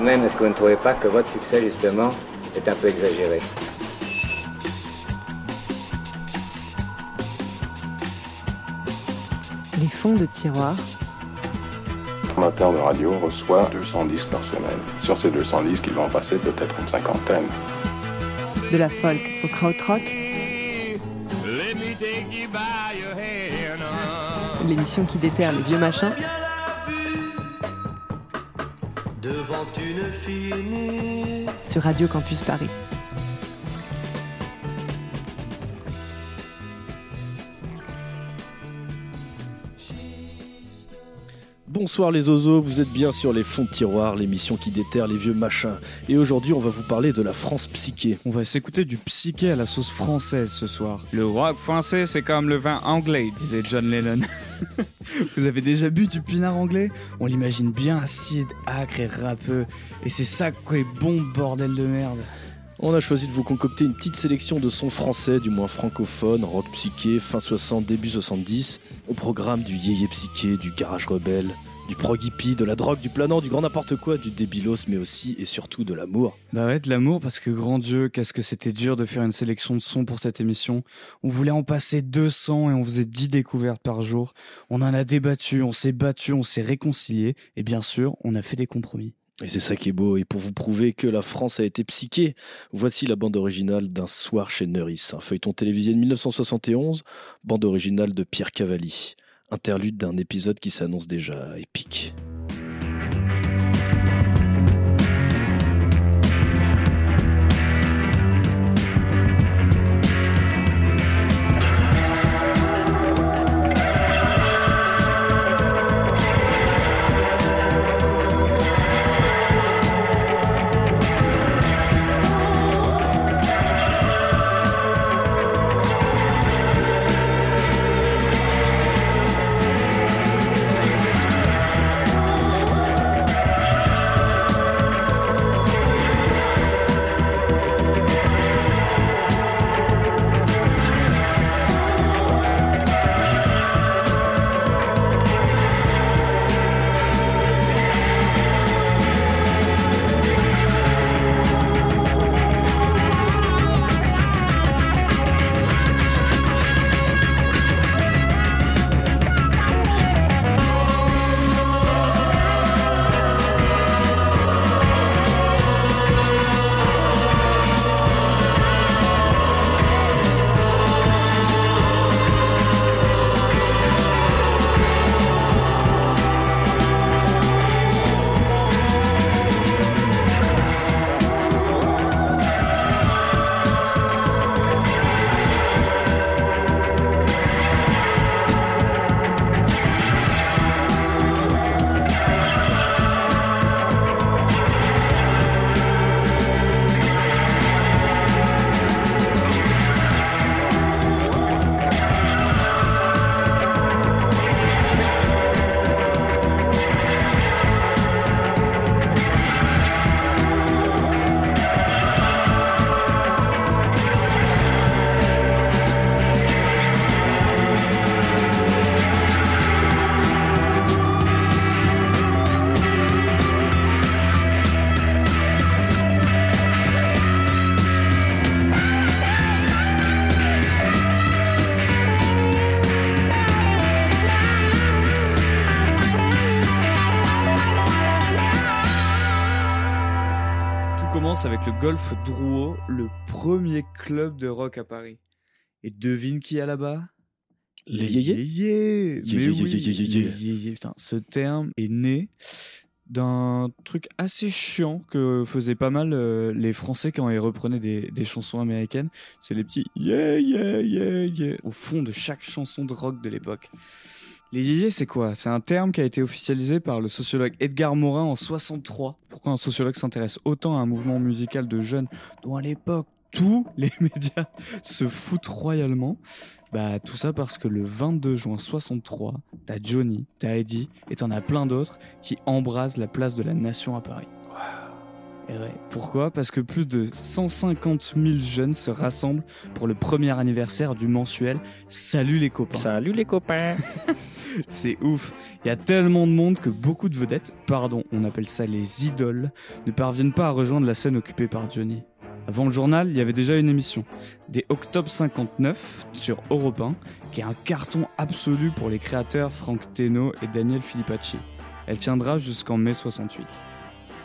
Même, est-ce que vous ne trouvez pas que votre succès, justement, est un peu exagéré? Les fonds de tiroir. Amateur de radio reçoit 200 disques par semaine. Sur ces 200 disques, il va en passer peut-être une cinquantaine. De la folk au krautrock. L'émission qui déterre les vieux machins. Devant une fille Sur Radio Campus Paris. Bonsoir les ozos, vous êtes bien sur les fonds de tiroir, l'émission qui déterre les vieux machins. Et aujourd'hui, on va vous parler de la France psyché. On va s'écouter du psyché à la sauce française ce soir. Le rock français, c'est comme le vin anglais, disait John Lennon. Vous avez déjà bu du pinard anglais? On l'imagine bien acide, acre et râpeux. Et c'est ça quoi bon bordel de merde. On a choisi de vous concocter une petite sélection de sons français, du moins francophones, rock psyché, fin 60, début 70, au programme du yéyé psyché, du garage rebelle, du prog hippie, de la drogue, du planant, du grand n'importe quoi, du débilos, mais aussi et surtout de l'amour. Bah ouais, de l'amour, parce que grand Dieu, qu'est-ce que c'était dur de faire une sélection de sons pour cette émission. On voulait en passer 200 et on faisait 10 découvertes par jour. On en a débattu, on s'est battu, on s'est réconcilié, et bien sûr, on a fait des compromis. Et c'est ça qui est beau. Et pour vous prouver que la France a été psyché, voici la bande originale d'un soir chez Neuris, un feuilleton télévisé de 1971, bande originale de Pierre Cavalli. Interlude d'un épisode qui s'annonce déjà épique. Le Golf Drouot, le premier club de rock à Paris. Et devine qui est là-bas? Les yéyés yéyés. Yé, Mais oui. Putain, ce terme est né d'un truc assez chiant que faisaient pas mal euh, les Français quand ils reprenaient des, des chansons américaines. C'est les petits yeah yeah yeah yeah au fond de chaque chanson de rock de l'époque. Les yéyés, c'est quoi? C'est un terme qui a été officialisé par le sociologue Edgar Morin en 63. Pourquoi un sociologue s'intéresse autant à un mouvement musical de jeunes dont à l'époque tous les médias se foutent royalement? Bah tout ça parce que le 22 juin 63, t'as Johnny, t'as Eddie et t'en as plein d'autres qui embrasent la place de la Nation à Paris. Et ouais. Pourquoi? Parce que plus de 150 000 jeunes se rassemblent pour le premier anniversaire du mensuel Salut les copains. Salut les copains C'est ouf. Il y a tellement de monde que beaucoup de vedettes, pardon, on appelle ça les idoles, ne parviennent pas à rejoindre la scène occupée par Johnny. Avant le journal, il y avait déjà une émission, des Octobre 59 sur Europe 1, qui est un carton absolu pour les créateurs Frank Teno et Daniel Filippacci. Elle tiendra jusqu'en mai 68.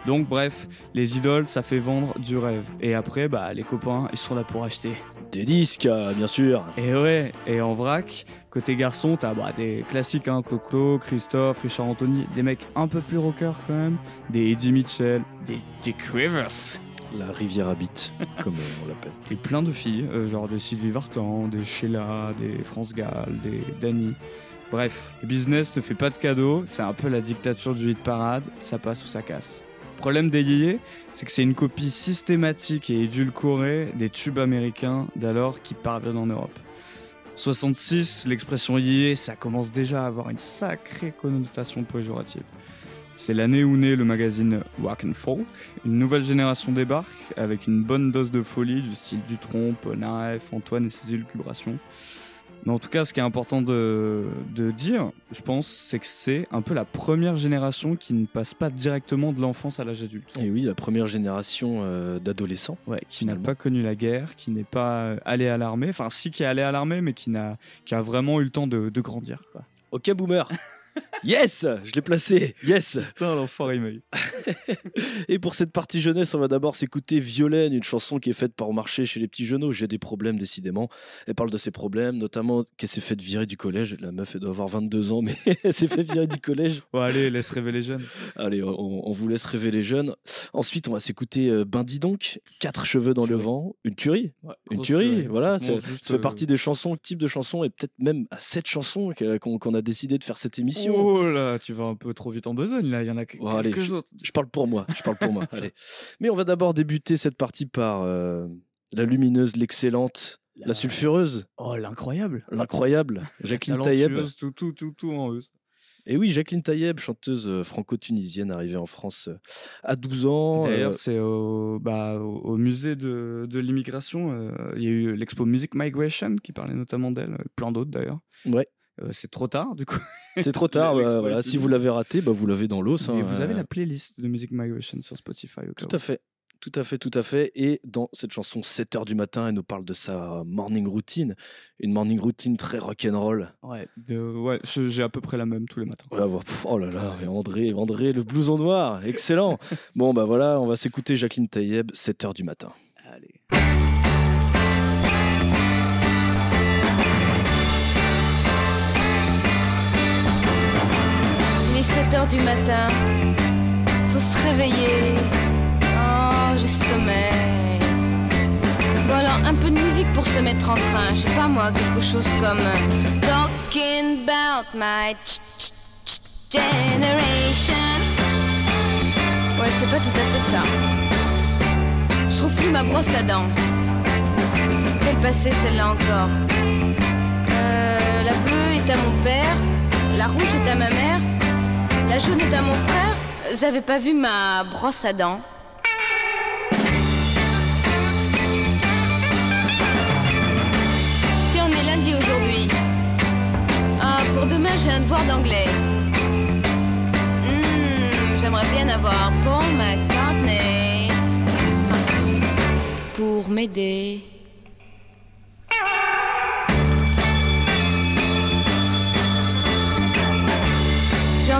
Donc bref, les idoles, ça fait vendre du rêve. Et après, bah les copains, ils sont là pour acheter. Des disques, euh, bien sûr. Et ouais, et en vrac, côté garçon, t'as bah, des classiques, hein, Clo-Clo, Christophe, Richard Anthony, des mecs un peu plus rockers quand même, des Eddie Mitchell, des Dick Rivers, La rivière habite, comme euh, on l'appelle. et plein de filles, euh, genre des Sylvie Vartan, des Sheila, des France Gall, des Dani. Bref, le business ne fait pas de cadeaux, c'est un peu la dictature du hit parade, ça passe ou ça casse. Problème des yéyés, c'est que c'est une copie systématique et édulcorée des tubes américains d'alors qui parviennent en Europe. 66, l'expression yéyé, ça commence déjà à avoir une sacrée connotation péjorative. C'est l'année où naît le magazine Rock and Folk. Une nouvelle génération débarque avec une bonne dose de folie du style Dutronc, Polnareff, Antoine et ses élucubrations. Mais en tout cas, ce qui est important de, de dire, je pense, c'est que c'est un peu la première génération qui ne passe pas directement de l'enfance à l'âge adulte. Et oui, la première génération euh, d'adolescents. Ouais, qui n'a pas connu la guerre, qui n'est pas euh, allé à l'armée, enfin si qui est allé à l'armée, mais qui n'a qui a vraiment eu le temps de, de grandir. Quoi. Ok, boomer. yes, je l'ai placé. Yes. Putain, l'enfoiré eu. Et pour cette partie jeunesse, on va d'abord s'écouter Violaine, une chanson qui est faite pour marcher chez les petits genoux. J'ai des problèmes, décidément. Elle parle de ses problèmes, notamment qu'elle s'est fait virer du collège. La meuf, elle doit avoir 22 ans, mais elle s'est fait virer du collège. Bon, allez, laisse rêver les jeunes. Allez, on, on vous laisse rêver les jeunes. Ensuite, on va s'écouter euh, Ben dis donc, quatre cheveux dans le vent, une tuerie. Ouais, Une tuerie, tuerie. voilà, Franchement, ça, juste, ça fait euh, partie des chansons, type de chansons, et peut-être même à cette chanson qu'on a décidé de faire cette émission. Oh là, tu vas un peu trop vite en besogne là, il y en a que- Bon, allez, quelques autres. Je parle pour moi, je parle pour moi. allez. Mais on va d'abord débuter cette partie par euh, la lumineuse, l'excellente, la sulfureuse, Oh, l'incroyable. l'incroyable, Jacqueline Taïeb. Talentueuse, tout, tout, tout, tout en euse. Et oui, Jacqueline Taïeb, chanteuse euh, franco-tunisienne arrivée en France euh, à 12 ans. D'ailleurs, euh, c'est au, bah, au, musée de, de l'immigration. euh, Il y a eu l'expo Music Migration qui parlait notamment d'elle, plein d'autres d'ailleurs. Ouais. Euh, c'est trop tard du coup. C'est trop tard. bah, voilà. Si vous l'avez raté, bah, vous l'avez dans l'os. hein, Et vous avez euh, la playlist de Music Migration sur Spotify au cas Tout à fait. Tout à fait, tout à fait. Et dans cette chanson 7 heures du matin, elle nous parle de sa morning routine. Une morning routine très rock'n'roll. Ouais, de- ouais j'ai à peu près la même tous les matins. Ouais, bah, pff, oh là là, mais André, André, le blouson noir, excellent. bon, bah voilà, on va s'écouter Jacqueline Taïeb, 7 heures du matin. Allez. 7 heures du matin, faut se réveiller. Oh, j'ai sommeil. Bon alors, un peu de musique pour se mettre en train. Je sais pas moi, quelque chose comme euh, Talking about my generation. Ouais, c'est pas tout à fait ça. Je trouve plus ma brosse à dents. Quelle passée celle-là encore Euh, La bleue est à mon père, la rouge est à ma mère, la est à mon frère. Avez pas vu ma brosse à dents Tiens, on est lundi aujourd'hui. Ah, pour demain, j'ai un devoir d'anglais. Hmm, J'aimerais bien avoir Paul McCartney pour m'aider.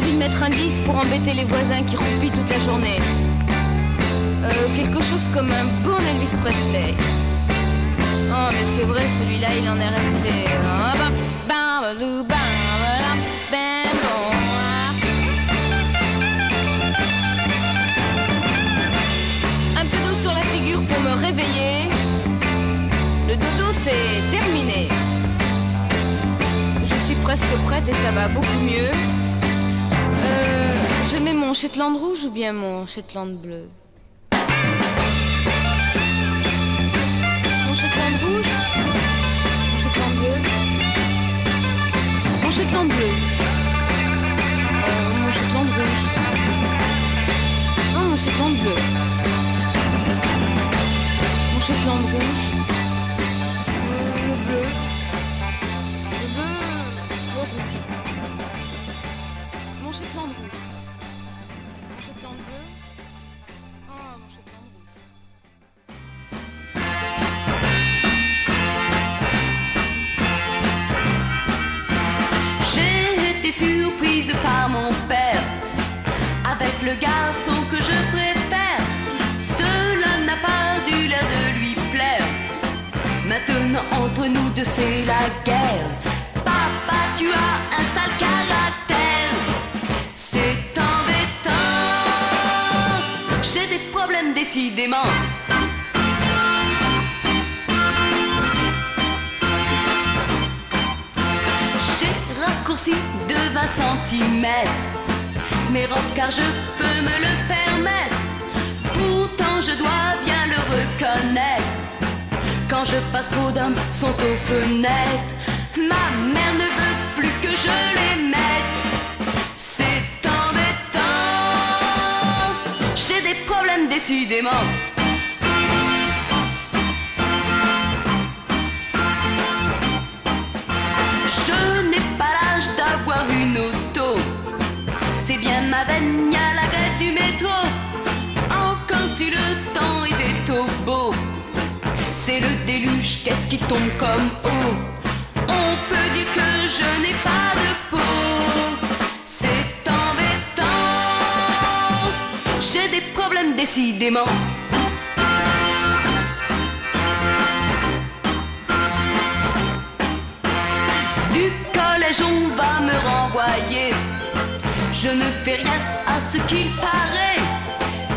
Envie de mettre un 10 pour embêter les voisins qui roupillent toute la journée. Euh, quelque chose comme un bon Elvis Presley. Oh, mais c'est vrai, celui-là, il en est resté. Un peu d'eau sur la figure pour me réveiller. Le dodo, c'est terminé. Je suis presque prête et ça va beaucoup mieux. Je mets mon Shetland rouge ou bien mon Shetland bleu Mon Shetland rouge Mon Shetland bleu. Mon Shetland bleu. Euh, Mon Shetland rouge. Mon Shetland bleu. Mon Shetland rouge par mon père avec le garçon que je préfère. Cela n'a pas eu l'air de lui plaire. Maintenant entre nous deux c'est la guerre. Papa, tu as un sale caractère. C'est embêtant. J'ai des problèmes décidément. De 20 cm mes robes car je peux me le permettre. Pourtant je dois bien le reconnaître. Quand je passe trop d'hommes sont aux fenêtres. Ma mère ne veut plus que je les mette. C'est embêtant. J'ai des problèmes décidément. C'est le déluge, qu'est-ce qui tombe comme eau. On peut dire que je n'ai pas de peau. C'est embêtant. J'ai des problèmes décidément. Du collège on va me renvoyer. Je ne fais rien à ce qu'il paraît.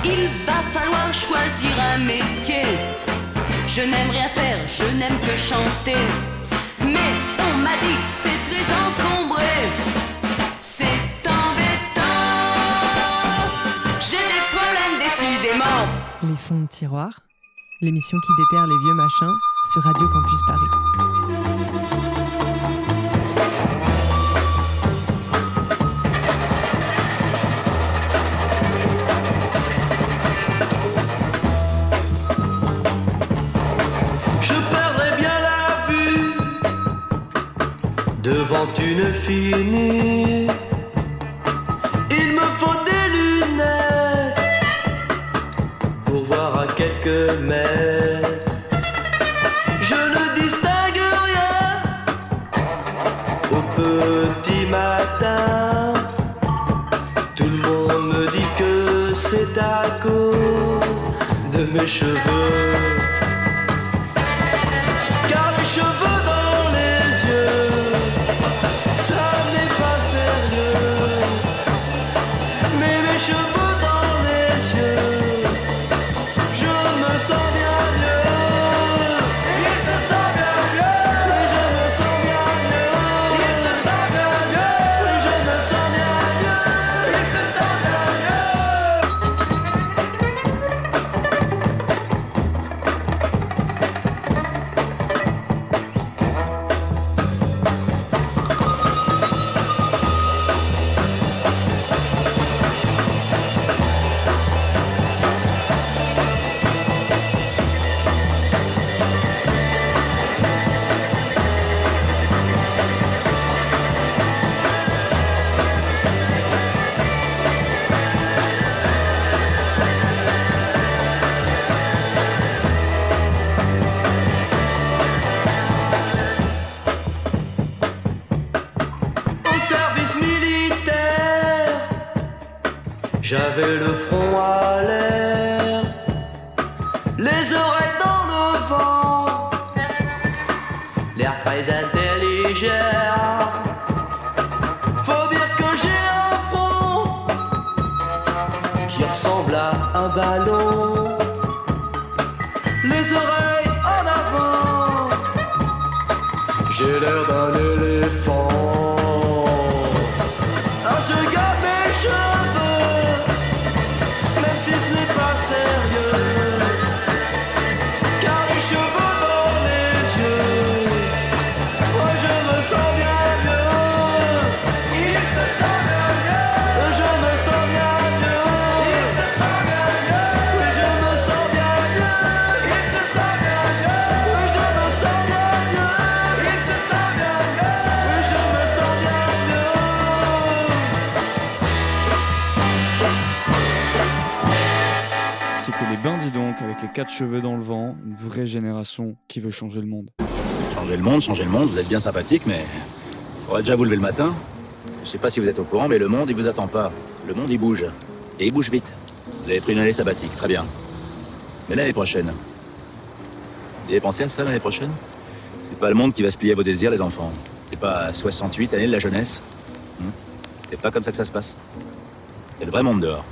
Il va falloir choisir un métier. Je n'aime rien faire, je n'aime que chanter. Mais on m'a dit c'est très encombré. C'est embêtant. J'ai des problèmes décidément. Les fonds de tiroir, l'émission qui déterre les vieux machins sur Radio Campus Paris. Devant une fille nue. Il me faut des lunettes pour voir à quelques mètres. Je ne distingue rien au petit matin. Tout le monde me dit que c'est à cause de mes cheveux. Quatre cheveux dans le vent, une vraie génération qui veut changer le monde. Changer le monde, changer le monde, vous êtes bien sympathique, mais faudrait déjà vous lever le matin. Parce que je sais pas si vous êtes au courant, mais le monde, il vous attend pas. Le monde, il bouge. Et il bouge vite. Vous avez pris une année sabbatique, très bien. Mais l'année prochaine, vous avez pensé à ça l'année prochaine? C'est pas le monde qui va se plier à vos désirs, les enfants. C'est pas 68 années de la jeunesse. Hmm? C'est pas comme ça que ça se passe. C'est le vrai monde dehors.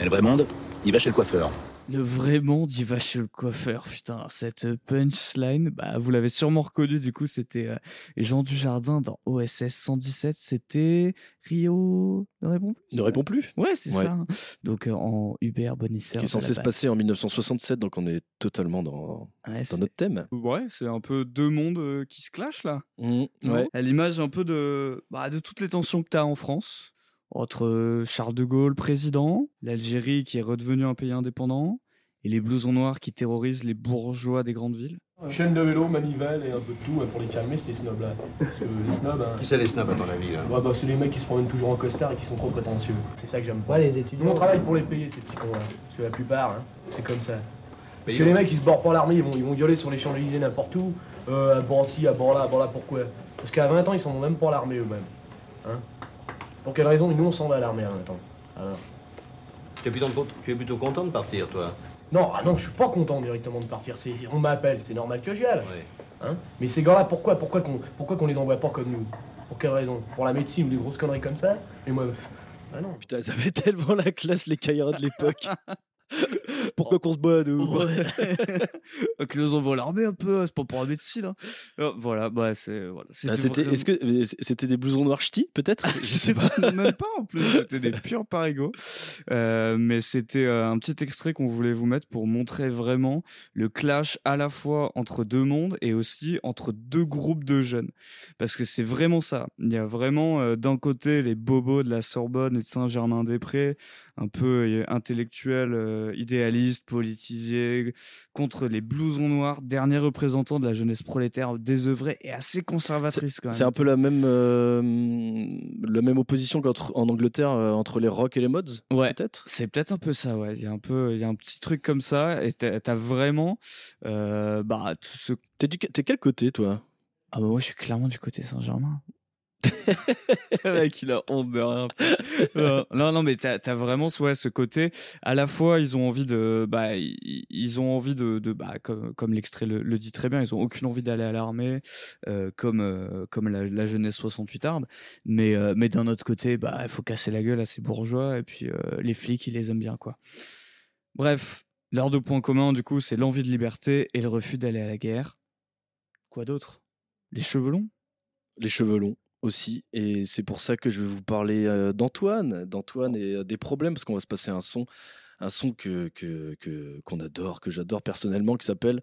Et le vrai monde, il va chez le coiffeur. Le vrai monde, il va chez le coiffeur. Putain, cette punchline, bah, vous l'avez sûrement reconnu, du coup, c'était euh, Jean Dujardin dans OSS 117. C'était Rio ne répond plus. Ne répond plus Ouais, c'est Ouais. ça. Donc, euh, en Hubert Bonisseur. Qui est censé se passer en 1967, donc on est totalement dans, Ouais, dans c'est- notre thème. Ouais, c'est un peu deux mondes euh, qui se clashent là. Mmh, ouais. À l'image un peu de, bah, de toutes les tensions que tu as en France, entre euh, Charles de Gaulle, président, l'Algérie qui est redevenue un pays indépendant, et les blousons noirs qui terrorisent les bourgeois des grandes villes. Chaîne de vélo, manivelle et un peu de tout hein, pour les calmer, ces snobs-là. Parce que les snobs, hein, Qui c'est les snobs à ton avis là? Ouais, bah, c'est les mecs qui se promènent toujours en costard et qui sont trop prétentieux. C'est ça que j'aime pas. les étudiants. Nous, on travaille pour les payer, ces petits cons-là. Parce que la plupart, hein, c'est comme ça. Parce que les mecs, ils se bordent pour l'armée, ils vont, ils vont gueuler sur les Champs-Élysées n'importe où. Euh, à Bancy, à Borla, à Borla, pourquoi? Parce qu'à 20 ans, ils sont même pour l'armée eux-mêmes. Hein pour quelle raison Nous, on s'en va à l'armée à 20 ans. Alors tu es, plutôt, tu es plutôt content de partir, toi Non, ah non, je suis pas content directement de partir. C'est, on m'appelle, c'est normal que j'y aille. Hein Mais ces gars-là, pourquoi, pourquoi qu'on, pourquoi qu'on les envoie pas comme nous Pour quelle raison Pour la médecine ou des grosses conneries comme ça Et moi, pff, ah non. Putain, ils avaient tellement la classe, les caïras de l'époque. Pourquoi qu'on se bat, nous que nous envoie l'armée un peu, c'est pas pour la médecine. hein. Euh, voilà, bah c'est. Voilà, Ah, c'était, vraiment- est-ce que c'était des blousons noirs ch'tis, peut-être? Je sais pas. Même pas en plus, c'était des purs parigots. Euh, mais c'était euh, un petit extrait qu'on voulait vous mettre pour montrer vraiment le clash à la fois entre deux mondes et aussi entre deux groupes de jeunes. Parce que c'est vraiment ça. Il y a vraiment euh, d'un côté les bobos de la Sorbonne et de Saint-Germain-des-Prés, un peu euh, intellectuels, euh, idéalistes, politisés, contre les blousons noirs, derniers représentants de la jeunesse prolétaire désœuvrée et assez conservatrice quand même. C'est un peu la même, euh, la même opposition qu'en Angleterre euh, entre les rock et les mods, Ouais. peut-être? C'est peut-être un peu ça, ouais. Il y a un peu, il y a un petit truc comme ça, et t'as vraiment, bah, tout ce. T'es quel côté, toi? Ah bah moi, je suis clairement du côté Saint-Germain. Le mec, il a honte de rien. Euh, non, non, mais t'as as vraiment ouais, ce côté. À la fois, ils ont envie de, bah, ils, ont envie de, de bah, comme, comme l'extrait le, le dit très bien, ils ont aucune envie d'aller à l'armée, euh, comme euh, comme la, la jeunesse 68 arde. Mais euh, mais d'un autre côté, bah, il faut casser la gueule à ces bourgeois et puis euh, les flics, ils les aiment bien, quoi. Bref, leurs deux points communs, du coup, c'est l'envie de liberté et le refus d'aller à la guerre. Quoi d'autre? Les cheveux longs? Les cheveux longs aussi. Et c'est pour ça que je vais vous parler d'Antoine, d'Antoine et des problèmes, parce qu'on va se passer un son, un son que- qu'on adore, que j'adore personnellement, qui s'appelle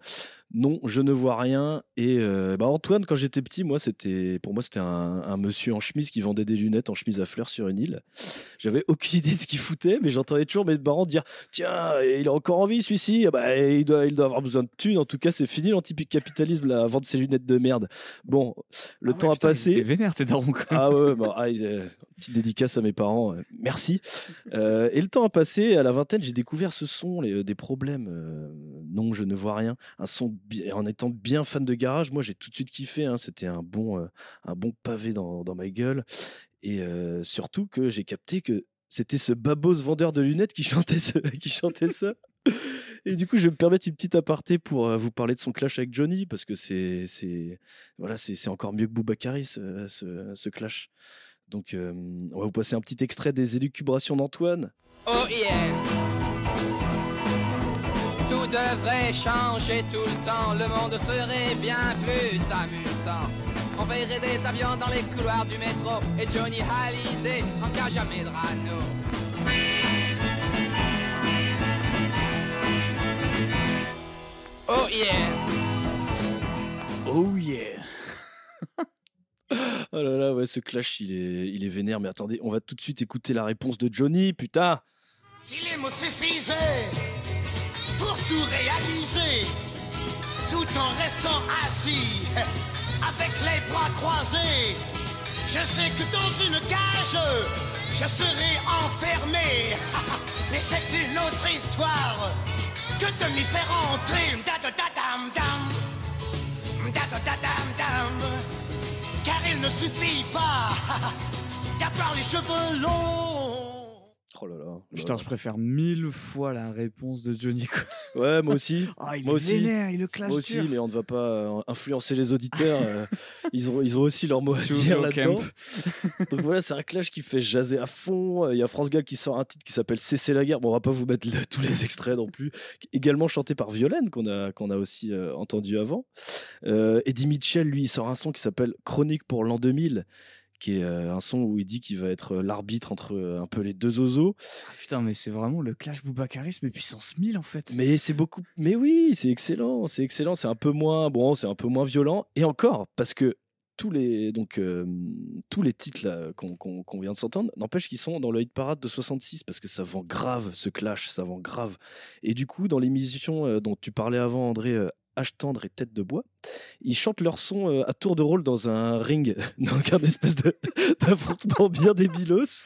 Non, je ne vois rien. Et euh, bah, Antoine, quand j'étais petit, moi, c'était pour moi c'était un, un monsieur en chemise qui vendait des lunettes en chemise à fleurs sur une île. J'avais aucune idée de ce qu'il foutait, mais j'entendais toujours mes parents dire Tiens, il est encore en vie celui-ci, Ah bah, il, doit, il doit avoir besoin de thunes. En tout cas, c'est fini l'anti-capitalisme là, à vendre ses lunettes de merde. Bon, le temps a passé. T'es vénère, t'es daron. Ah ouais, bah, ah, euh, petite dédicace à mes parents, euh, merci. Et le temps a passé, à la vingtaine, j'ai découvert ce son, les- des problèmes. non, je ne vois rien. Un son, en étant bien fan de garage, moi j'ai tout de suite kiffé. hein, C'était un bon, euh, un bon pavé dans, dans ma gueule. Et euh, surtout que j'ai capté que c'était ce babos vendeur de lunettes qui chantait, qui chantait ça. Et du coup, je vais me permettre une petite aparté pour euh, vous parler de son clash avec Johnny, parce que c'est, c'est, voilà, c'est, encore mieux que Boubacari, ce, ce, ce clash. Donc, on va vous passer un petit extrait des élucubrations d'Antoine. Oh yeah devrait changer tout le temps, le monde serait bien plus amusant. On verrait des avions dans les couloirs du métro et Johnny Hallyday en cas jamais de rano. Oh yeah Oh yeah Oh là là, ouais, ce clash, il est, il est vénère. Mais attendez, on va tout de suite écouter la réponse de Johnny, putain Si les mots suffisaient pour tout réaliser, tout en restant assis, avec les bras croisés, je sais que dans une cage, je serai enfermé. Mais c'est une autre histoire. que de m'y faire entrer. Car il ne suffit pas d'avoir les cheveux longs. Oh là là. Putain, je préfère mille fois la réponse de Johnny. Ouais, moi aussi. Ah, il moi est aussi. vénère, il le clash Moi aussi, dur. mais on ne va pas euh, influencer les auditeurs. euh, ils, ont, ils ont aussi leur mot à dire là-dedans. camp. Donc voilà, c'est un clash qui fait jaser à fond. Euh, Il y a France Gall qui sort un titre qui s'appelle Cesser la guerre. Bon, on va pas vous mettre le- tous les extraits non plus. Également chanté par Violaine, qu'on a, qu'on a aussi euh, entendu avant. Euh, Eddie Mitchell, lui, il sort un son qui s'appelle Chronique pour l'an 2000 qui est euh, un son où il dit qu'il va être euh, l'arbitre entre euh, un peu les deux oiseaux. Ah, putain, mais c'est vraiment le clash Boubacaris, mais puissance 1000 en fait. Mais c'est beaucoup. Mais oui, c'est excellent, c'est excellent. C'est un peu moins bon, c'est un peu moins violent. Et encore, parce que tous les donc euh, tous les titres qu'on vient de s'entendre, n'empêche qu'ils sont dans le hit parade de 66 parce que ça vend grave ce clash, ça vend grave. Et du coup, dans l'émission euh, dont tu parlais avant, André. euh, H tendre et tête de bois, ils chantent leur son euh, à tour de rôle dans un ring, donc un espèce d'affrontement bien débilos.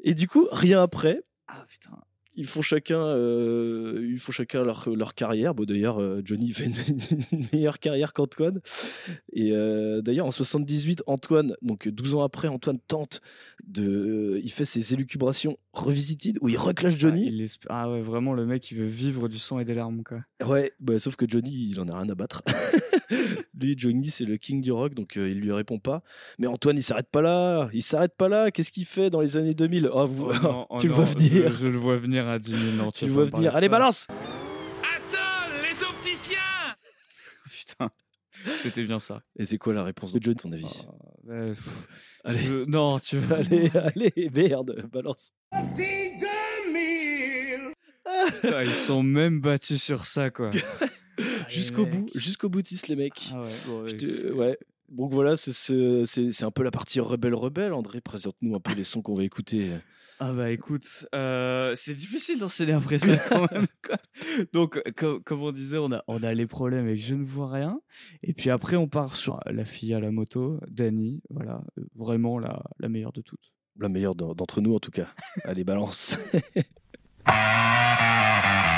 Et du coup, rien après, Ah putain. Ils font chacun, euh, ils font chacun leur, leur carrière. Bon, d'ailleurs, euh, Johnny fait une, meilleure carrière qu'Antoine. Et euh, d'ailleurs, en 78, Antoine, donc 12 ans après, Antoine tente de. il fait ses élucubrations revisited où il reclash Ah, Johnny. il ah ouais, vraiment le mec qui veut vivre du sang et des larmes quoi. Ouais, bah, sauf que Johnny, il en a rien à battre. lui, Johnny, c'est le king du rock, donc euh, il lui répond pas. Mais Antoine, il s'arrête pas là. Il s'arrête pas là. Qu'est-ce qu'il fait dans les années 2000 Oh, vous- Oh non, oh Tu le vois venir. Je, je le vois venir à 10 000. Non, Tu vas vois parler venir. Allez, balance Attends, les opticiens Putain, c'était bien ça. Et c'est quoi la réponse de John, ton avis? Pff, Allez. je- Non, tu veux. Allez, allez, merde, balance. Petit 2000 Putain, ils sont même bâtis sur ça quoi. Jusqu'au bout, jusqu'au boutiste, les mecs. Ah ouais, bon, Je ouais, te- ouais. Donc voilà, c'est un peu la partie rebelle-rebelle. André, présente-nous un peu les sons qu'on va écouter. Ah bah écoute, euh, c'est difficile d'enchaîner après ça quand même. Donc co- comme on disait, on a on a les problèmes avec je ne vois rien. Et puis après on part sur la fille à la moto, Dani, voilà, euh, vraiment la, la meilleure de toutes. La meilleure d'en- d'entre nous, en tout cas. Allez, balance.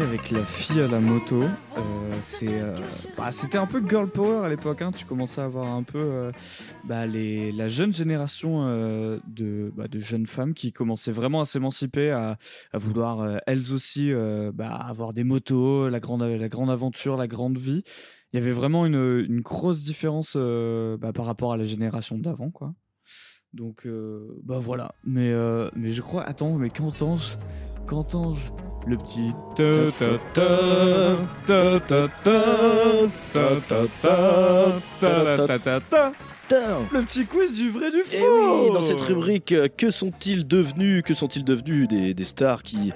Avec la fille à la moto. Euh, euh, bah, c'était un peu girl power à l'époque. hein. Tu commençais à avoir un peu euh, bah, la jeune génération de, bah, de jeunes femmes qui commençaient vraiment à s'émanciper, à, vouloir elles aussi avoir des motos, la grande, aventure, la grande vie. Il y avait vraiment une, une grosse différence par rapport à la génération d'avant, quoi. Donc, bah voilà. Mais, mais je crois, attends, mais qu'entends-je Qu'entends-je le petit le petit quiz du vrai du faux. Et oui, dans cette rubrique, que sont-ils devenus Que sont-ils devenus des, des stars qui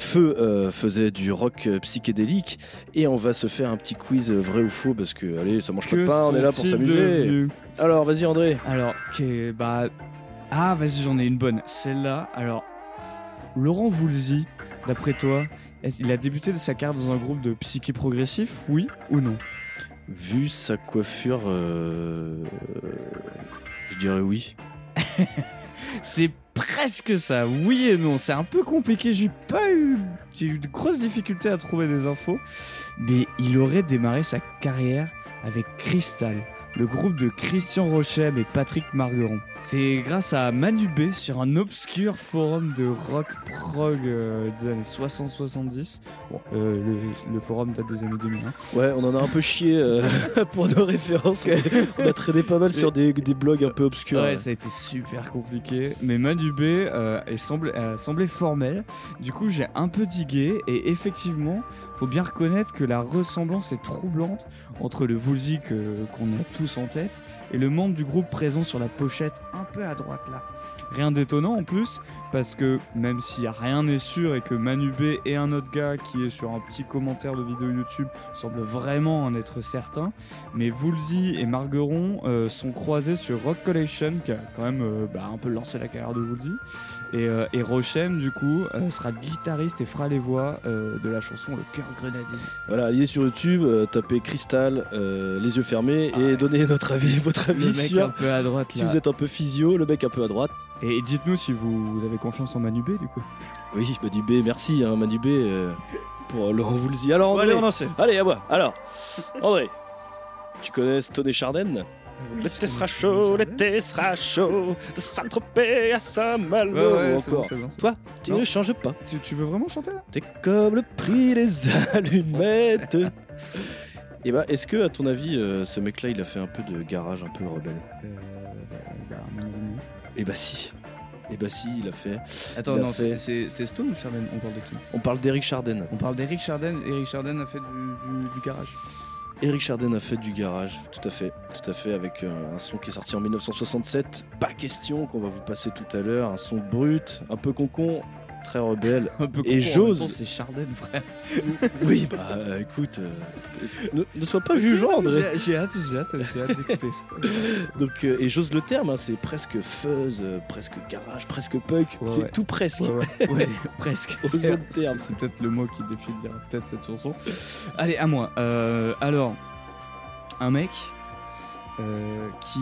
Feu euh, faisait du rock euh, psychédélique et on va se faire un petit quiz euh, vrai ou faux parce que allez ça mange pas de pain, on est là pour s'amuser. Alors vas-y André. Alors, bah. Ah, vas-y, j'en ai une bonne. Celle-là, alors. Laurent Voulzy, d'après toi, il a débuté de sa carrière dans un groupe de psyché progressif, oui ou non? Vu sa coiffure, euh, je dirais oui. C'est presque ça, oui et non. C'est un peu compliqué, j'ai pas eu. Eu de grosses difficultés à trouver des infos. Mais il aurait démarré sa carrière avec Crystal, le groupe de Christian Rochem et Patrick Margueron. C'est grâce à Manu B sur un obscur forum de rock prog euh, des années 60-70. Bon, euh, le, le forum date des années 2000. hein. Ouais, on en a un peu chié euh, pour nos références. on a traîné pas mal sur des, des blogs un peu obscurs. Ouais, ça a été super compliqué. Mais Manu B euh, est semblé, euh, semblait formel. Du coup, j'ai un peu digué. Et effectivement, faut bien reconnaître que la ressemblance est troublante entre le Woolsey qu'on a tous en tête et le membre du groupe présent sur la pochette un peu à droite là. Rien d'étonnant en plus, parce que même si rien n'est sûr et que Manu B et un autre gars qui est sur un petit commentaire de vidéo YouTube semblent vraiment en être certains, mais Woolsey et Margueron euh, sont croisés sur Rock Collection, qui a quand même euh, bah, un peu lancé la carrière de Woolsey. Et, euh, et Rochem, du coup, sera guitariste et fera les voix de la chanson Le cœur grenadine. Voilà, allez sur YouTube, tapez Cristal, les yeux fermés et donnez notre avis, votre avis Le mec sur un peu à droite si là. vous êtes un peu physio, le mec un peu à droite. Et dites-nous si vous, vous avez confiance en Manu B, du coup. Oui, Manu B, merci hein, Manu B euh, pour Laurent Voulzy. Alors Bon, André, allez, on. Allez, à moi. Alors, André, tu connais Stone et Chardin L'été sera chaud, l'été sera chaud, de Saint-Tropez à Saint-Malo Ouais, ouais, encore. bon, bon, Toi, tu Non. ne changes pas. Tu, tu veux vraiment chanter là? T'es comme le prix des allumettes. Et bah, est-ce que, à ton avis, euh, ce mec-là, il a fait un peu de garage un peu rebelle? Et bah si. Et bah si, il a fait. Attends, a non, fait- c'est- Stone ou Chardin On parle de qui? On parle d'Eric Chardin. On parle d'Eric Chardin. Eric Chardin a fait du, du- du garage. Eric Chardin a fait du garage, tout à fait, tout à fait, avec euh, un son qui est sorti en 1967. Pas question qu'on va vous passer tout à l'heure, un son brut, un peu concon. Très rebelle. Un peu et j'ose. C'est frère. oui, bah euh, écoute, euh, ne, ne sois pas jugeant, André. J'ai- J'ai hâte, j'ai hâte, j'ai hâte d'écouter ça. Donc, euh, et j'ose le terme, hein, c'est presque fuzz, euh, presque garage, presque punk, Ouais, c'est ouais. tout presque. Ouais, ouais. Presque. C'est peut-être le mot qui définit peut-être cette chanson. Allez, à moi. Alors, un mec qui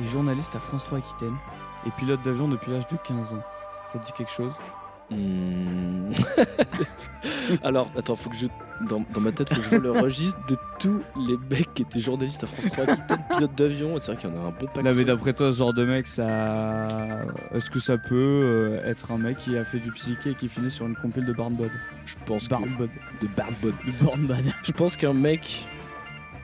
est journaliste à France 3 Aquitaine et pilote d'avion depuis l'âge de 15 ans. Ça te dit quelque chose? Hmm. Alors, attends, faut que je. Dans, dans ma tête, faut que je vois le registre de tous les mecs qui étaient journalistes à France 3 Aquitaine, pilotes d'avion. C'est vrai qu'il y en a un bon paquet. Là, mais d'après toi, ce genre de mec, ça. Est-ce que ça peut euh, être un mec qui a fait du psyché et qui finit sur une compile de Barnbod Je pense que- Barnbod. De Barnbod. De Barnbod. Je pense qu'un mec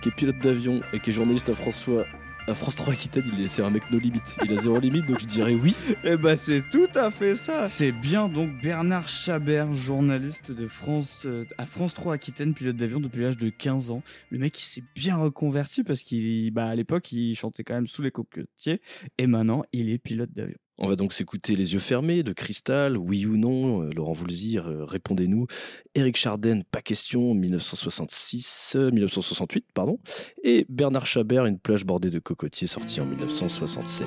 qui est pilote d'avion et qui est journaliste à François. À France 3 Aquitaine, il est- c'est un mec no limit. Il a zéro limite, donc je dirais oui. Eh ben c'est tout à fait ça. C'est bien donc Bernard Chabert, journaliste de France euh, à France 3 Aquitaine, pilote d'avion depuis l'âge de 15 ans. Le mec il s'est bien reconverti parce qu'il bah à l'époque il chantait quand même sous les cocotiers et maintenant il est pilote d'avion. On va donc s'écouter Les yeux fermés de Cristal, oui ou non, euh, Laurent Voulzir, euh, répondez-nous. Éric Chardin, pas question, 1966, euh, 1968, pardon. Et Bernard Chabert, Une plage bordée de cocotiers, sorti en 1967.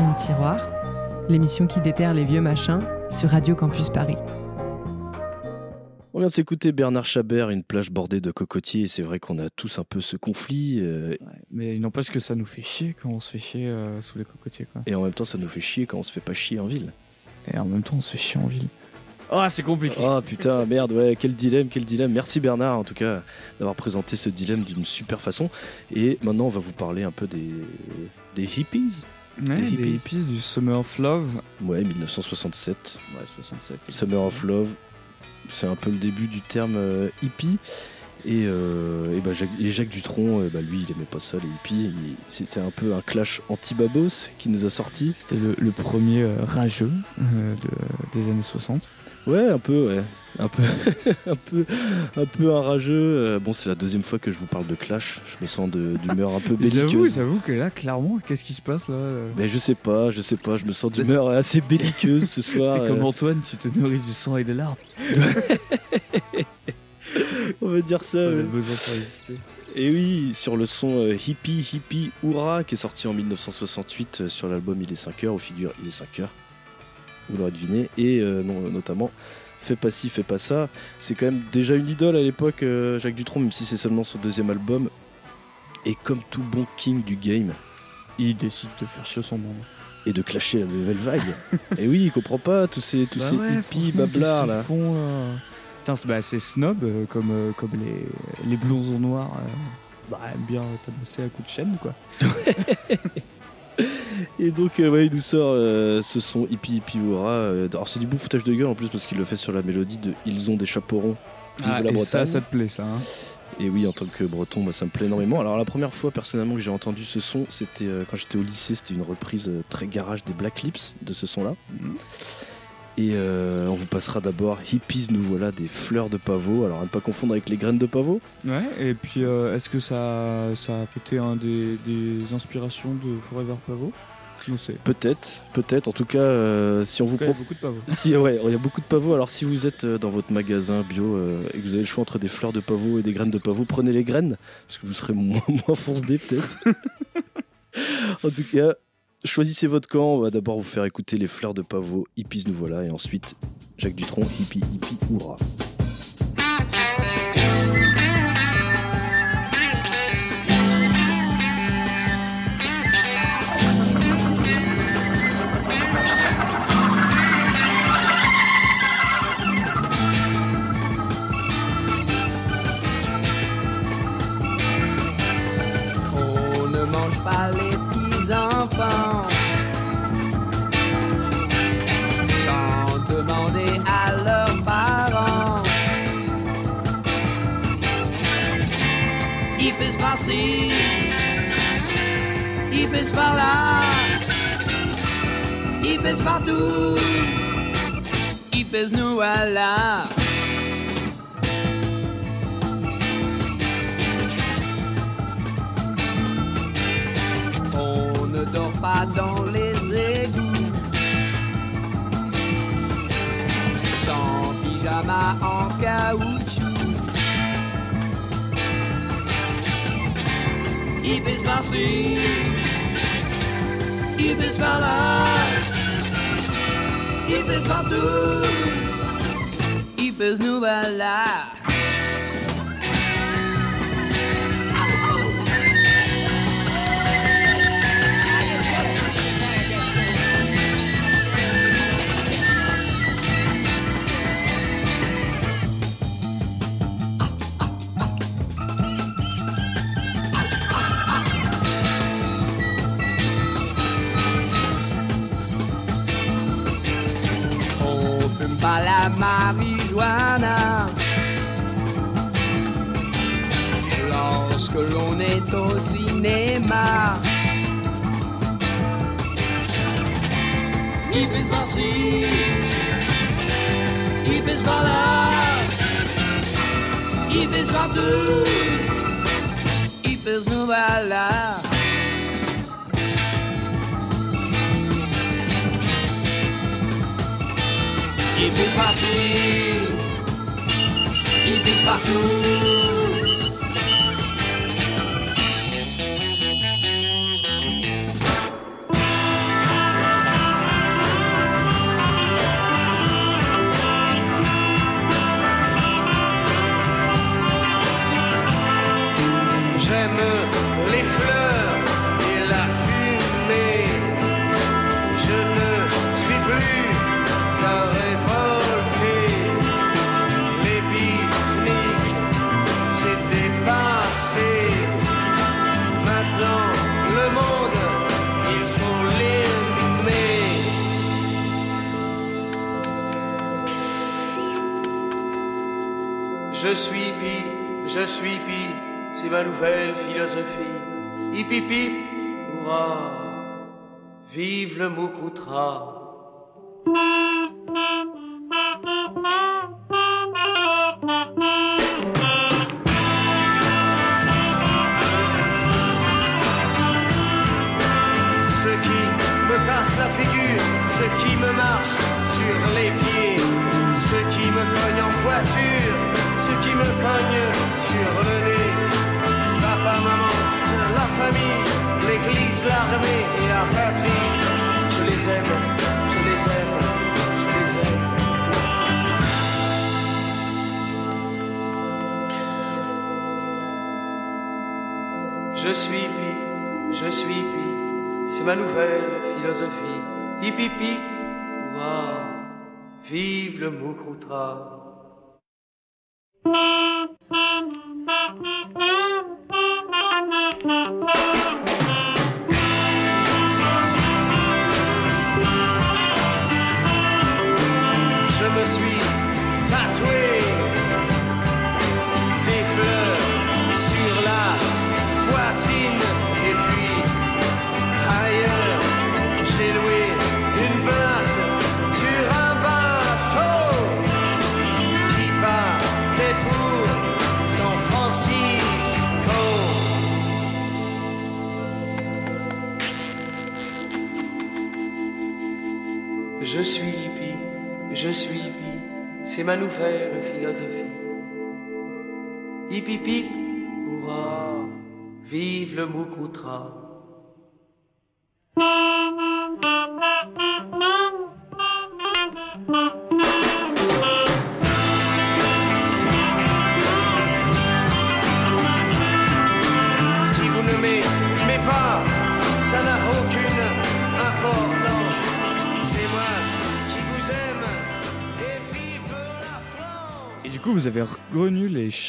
De tiroir, l'émission qui déterre les vieux machins sur Radio Campus Paris. On vient de s'écouter Bernard Chabert, une plage bordée de cocotiers, et c'est vrai qu'on a tous un peu ce conflit, euh, Mais il n'empêche que ça nous fait chier quand on se fait chier euh, sous les cocotiers. Quoi. et en même temps ça nous fait chier quand on se fait pas chier en ville. Et en même temps, on se fait chier en ville. Ah, c'est compliqué. Oh putain, merde, ouais, quel dilemme, quel dilemme. Merci Bernard en tout cas d'avoir présenté ce dilemme d'une super façon. Et maintenant on va vous parler un peu des, des hippies. Ouais, Des des hippies. hippies du Summer of Love. Ouais, 1967. Ouais, 67. Summer of Love, c'est un peu le début du terme euh, hippie. Et, euh, et bah, Jacques, et Jacques Dutronc, euh, bah, lui, il aimait pas ça, les hippies. C'était un peu un clash anti-babos qui nous a sorti. C'était le, le premier euh, rageux euh, de- des années 60. Ouais, un peu, ouais. Un peu, un peu, un peu un rageux. Euh, bon, c'est la deuxième fois que je vous parle de clash. Je me sens d'humeur un peu belliqueuse. j'avoue que là, clairement, qu'est-ce qui se passe là euh Mais je sais pas, je sais pas. Je me sens d'humeur assez belliqueuse ce soir. T'es comme euh. Antoine, tu te nourris du sang et des larmes. On va dire ça. T'en ouais. besoin pour exister. Et oui, sur le son euh, Hippie Hippie Hurrah qui est sorti en 1968 euh, sur l'album Il est 5 heures, aux figures Il est 5 heures. Vous l'aurez deviné. Et euh, non, notamment Fais pas ci, fais pas ça. C'est quand même déjà une idole à l'époque, euh, Jacques Dutronc, même si c'est seulement son deuxième album. Et comme tout bon king du game, il décide de faire chier son monde. Et de clasher la nouvelle vague. et oui, il comprend pas tous ces, tous Bah ces ouais, hippies bablards là. là certains, bah, c'est snob, euh, comme, euh, comme les, les blousons noirs, euh, bah, bien tabasser à coups de chaîne, quoi. Et donc, euh, ouais, il nous sort euh, ce son Hippie Hippie euh, alors, c'est du beau foutage de gueule en plus parce qu'il le fait sur la mélodie de Ils ont des chapeaux ronds. Vive Ah, la et Bretagne. ça, ça te plaît, ça, hein Et oui, en tant que breton, moi, ça me plaît énormément. Alors, la première fois, personnellement, que j'ai entendu ce son, c'était euh, quand j'étais au lycée. C'était une reprise euh, très garage des Black Lips de ce son-là. Mhm. Et euh, on vous passera d'abord Hippies, nous voilà, des fleurs de pavot. Alors, à ne pas confondre avec les graines de pavot. Ouais, et puis euh, est-ce que ça, ça a été un des, des inspirations de Forever Pavot? Peut-être, peut-être. En tout cas, euh, si on vous tout cas, il y a pro- beaucoup de pavots. Si, ouais, il y a beaucoup de pavots. Alors, si vous êtes euh, dans votre magasin bio euh, et que vous avez le choix entre des fleurs de pavot et des graines de pavot, prenez les graines parce que vous serez moins, moins fonce-dé peut-être. en tout cas, choisissez votre camp. On va d'abord vous faire écouter les fleurs de pavot, hippies nous voilà, et ensuite Jacques Dutronc, hippie, hippie, hurrah. On ne mange pas les enfants sans demander à leurs parents. Il pèse par-ci, il pèse par-là, il pèse partout, il pèse nous voilà. On ne dort pas dans les égouts. Sans pyjama en caoutchouc. Il pèse par-ci. Il pèse par-là. Il pèse partout. Il pèse nous voilà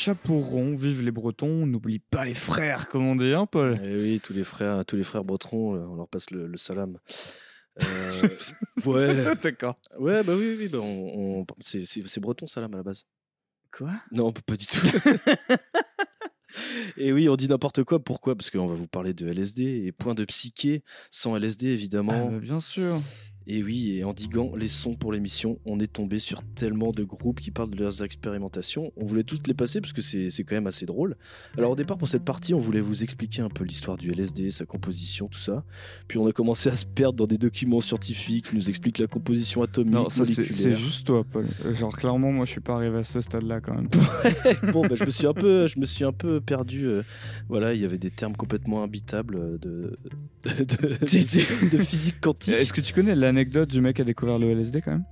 chapeaux ronds, vive les Bretons, n'oublie pas les frères, comme on dit, hein, Paul? Eh oui, tous les frères, tous les frères Bretons, euh, on leur passe le, le salam. Euh, ouais. D'accord. Ouais, bah oui, oui, bah on, on- c'est breton salam à la base. Quoi? Non, pas du tout. Et oui, on dit n'importe quoi. Pourquoi? Parce qu'on va vous parler de LSD et point de psyché sans LSD évidemment. Ah bah, bien sûr. Et oui, et en diguant les sons pour l'émission, on est tombé sur tellement de groupes qui parlent de leurs expérimentations. On voulait tous les passer parce que c'est quand même assez drôle. Alors au départ, pour cette partie, on voulait vous expliquer un peu l'histoire du LSD, sa composition, tout ça. Puis on a commencé à se perdre dans des documents scientifiques qui nous expliquent la composition atomique, Non, ça c'est juste toi, Paul. Euh, Genre, clairement, moi je suis pas arrivé à ce stade-là quand même. bon, bah, je me suis un peu, je me suis un peu perdu. euh, voilà, il y avait des termes complètement imbitables euh, de, de, de- de physique quantique. Est-ce que tu connais l'anecdote du mec qui a découvert le LSD quand même?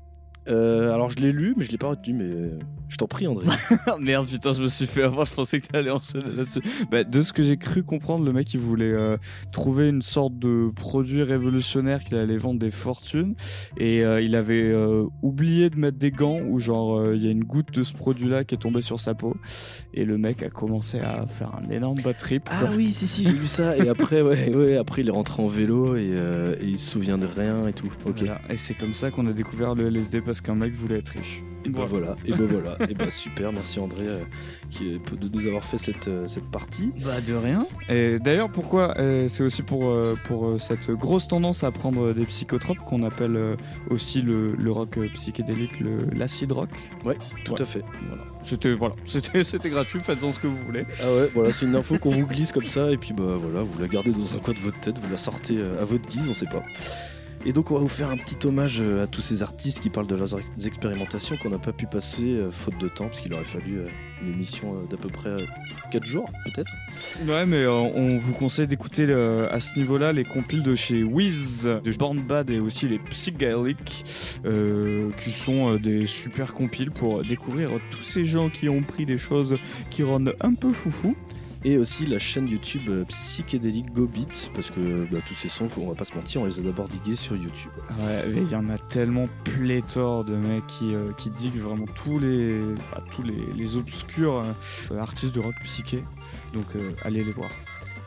Euh, alors je l'ai lu, mais je l'ai pas retenu. Mais euh, je t'en prie, André. Ah, Merde, putain, je me suis fait avoir, je pensais que t'allais enchaîner là-dessus. Bah, de ce que j'ai cru comprendre, le mec il voulait euh, trouver une sorte de produit révolutionnaire qu'il allait vendre des fortunes et euh, il avait euh, oublié de mettre des gants où genre euh, il y a une goutte de ce produit-là qui est tombée sur sa peau et le mec a commencé à faire un énorme bad trip. Ah quoi. oui, si, si, j'ai lu ça. Et après, ouais, ouais, après, il est rentré en vélo et, euh, et il se souvient de rien et tout. Ok. Voilà. Et c'est comme ça qu'on a découvert le LSD parce qu'un mec voulait être riche. Et ben voilà, et ben voilà, et ben super, merci André euh, qui, de nous avoir fait cette, euh, cette partie. Bah de rien. Et d'ailleurs pourquoi euh, c'est aussi pour, euh, pour cette grosse tendance à prendre des psychotropes qu'on appelle euh, aussi le, le rock psychédélique, le- l'acid rock. Ouais, tout Ouais. à fait. Voilà. C'était voilà, c'était c'était gratuit, faites-en ce que vous voulez. Ah ouais, voilà, c'est une info qu'on vous glisse comme ça, et puis bah voilà, vous la gardez dans un coin de votre tête, vous la sortez à votre guise, on sait pas. Et donc on va vous faire un petit hommage euh, à tous ces artistes qui parlent de leurs ex- expérimentations qu'on n'a pas pu passer euh, faute de temps, parce qu'il aurait fallu euh, une émission d'à peu près 4 jours peut-être. Ouais, mais on vous conseille d'écouter à ce niveau-là les compiles de chez Wiz, de Born Bad et aussi les Psychedelic, qui sont des super compiles pour découvrir tous ces gens qui ont pris des choses qui rendent un peu foufou. Et aussi la chaîne YouTube euh, Psychédélique Go Beat, parce que bah, tous ces sons, faut- on va pas se mentir, on les a d'abord digués sur YouTube. Ouais, il y en a tellement pléthore de mecs qui, euh, qui diguent vraiment tous les, bah, tous les, les obscurs euh, artistes de rock psyché. Donc euh, allez les voir.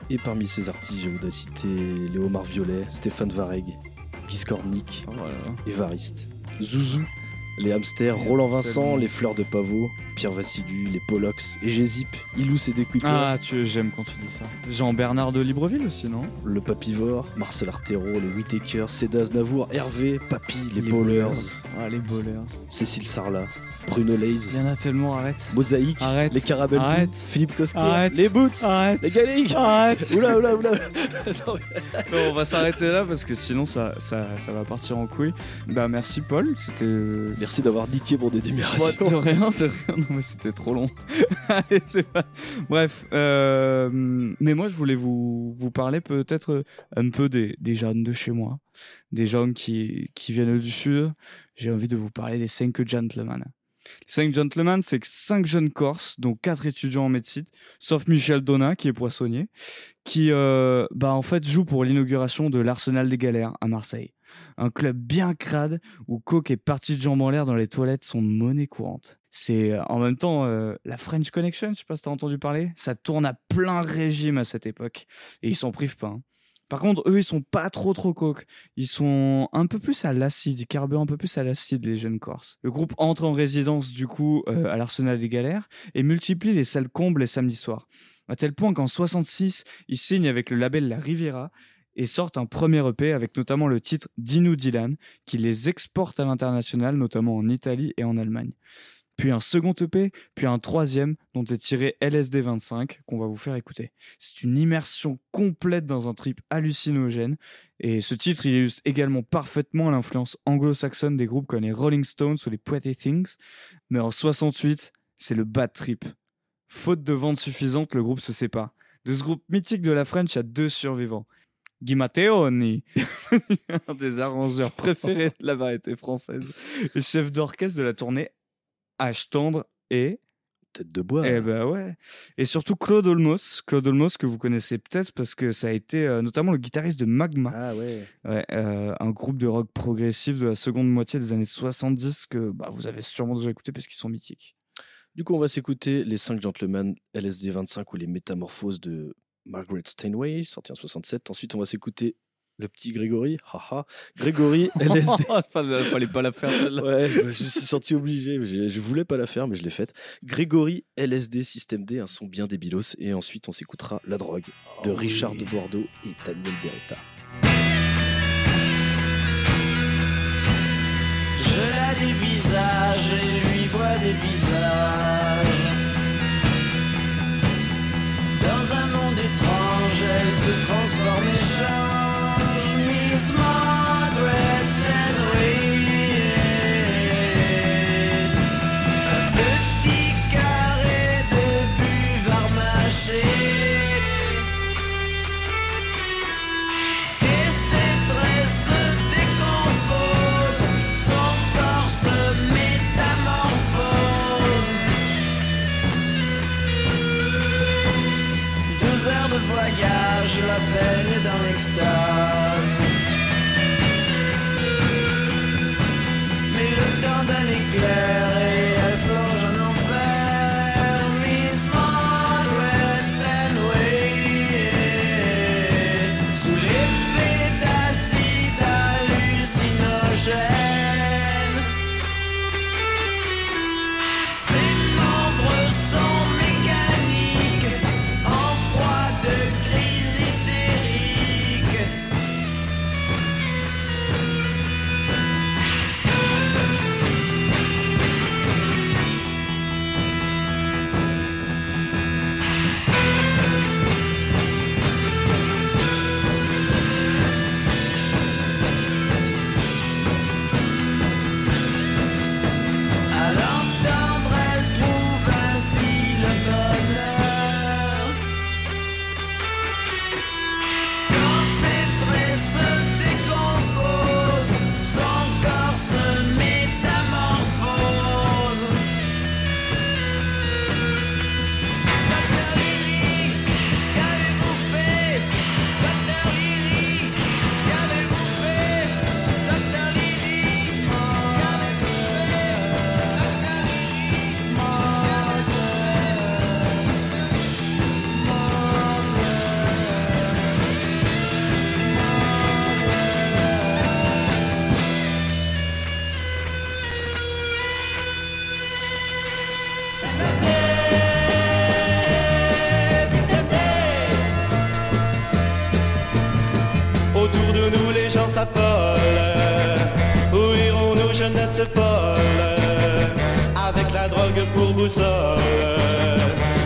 Et parmi ces artistes, je voudrais citer Léomar Violet, Stéphane Vareg, Guy Évariste, Zouzou, les hamsters, Roland Vincent, les fleurs de pavot, Pierre Vassilu, les Polox, Egésip, Ilous et des Ah, tu, j'aime quand tu dis ça. Jean-Bernard de Libreville aussi, non? Le Papivore, Marcel Artero, les Whitaker, Cédas Navour, Hervé, Papy, les, Les Bowlers. Ah, les Bowlers. Cécile Sarlat, Bruno Leys, Il y en a tellement, arrête. Mosaïque, Arrête. les Caramels, Arrête. Philippe Cosquet, Arrête. les Boots, Arrête. les Galliques, Arrête. oula oula oula. Non, mais- Bon, on va s'arrêter là parce que sinon ça, ça, ça va partir en couille. Bah merci Paul, c'était... Merci d'avoir niqué mon énumération. Ouais, de rien, de rien, non mais c'était trop long. Allez, pas... Bref, euh, mais moi je voulais vous, vous parler peut-être un peu des, des jeunes de chez moi, des jeunes qui, qui viennent du sud. J'ai envie de vous parler des cinq gentlemen. Les cinq gentlemen, c'est cinq jeunes Corses, dont quatre étudiants en médecine, sauf Michel Donat qui est poissonnier, qui euh, bah en fait joue pour l'inauguration de l'Arsenal des Galères à Marseille. Un club bien crade où Coke et partie de jambes en l'air dans les toilettes sont monnaie courante. C'est euh, en même temps euh, la French Connection, je sais pas si t'as entendu parler. Ça tourne à plein régime à cette époque et ils s'en privent pas. hein. Par contre, eux, ils sont pas trop trop coke. Ils sont un peu plus à l'acide, ils carburent un peu plus à l'acide, les jeunes Corses. Le groupe entre en résidence, du coup, euh, à l'Arsenal des Galères et multiplie les salles combles les samedis soirs. À tel point qu'en 66, ils signent avec le label La Riviera et sortent un premier EP avec notamment le titre Dinu Dylan qui les exporte à l'international, notamment en Italie et en Allemagne. Puis un second EP, puis un troisième dont est tiré LSD 25 qu'on va vous faire écouter. C'est une immersion complète dans un trip hallucinogène et ce titre il illustre également parfaitement l'influence anglo-saxonne des groupes comme les Rolling Stones ou les Pretty Things, mais en 68 c'est le bad trip. Faute de vente suffisante, le groupe se sépare. De ce groupe mythique de la French, il y a deux survivants. Guy Matteoni, un des arrangeurs préférés de la variété française, et chef d'orchestre de la tournée H tendre et Tête de bois. eh ben ouais. Et surtout Claude Olmos, Claude Olmos que vous connaissez peut-être parce que ça a été euh, notamment le guitariste de Magma. Ah ouais. Ouais, euh, un groupe de rock progressif de la seconde moitié des années 70 que bah, vous avez sûrement déjà écouté parce qu'ils sont mythiques. Du coup, on va s'écouter Les 5 Gentlemen LSD 25 ou Les Métamorphoses de Margaret Steinway, sorti en 67. Ensuite, on va s'écouter le petit Grégory. Haha. Grégory LSD. fallait, fallait pas la faire celle-là. Ouais, je me suis senti obligé. Je, je voulais pas la faire, mais je l'ai faite. Grégory LSD System D, un son bien débilos. Et ensuite, on s'écoutera La Drogue de Oh Richard oui. de Bordeaux et Daniel Beretta. Je la dévisage et lui vois des visages. Dans un monde étrange, elle se transforme et change. smile.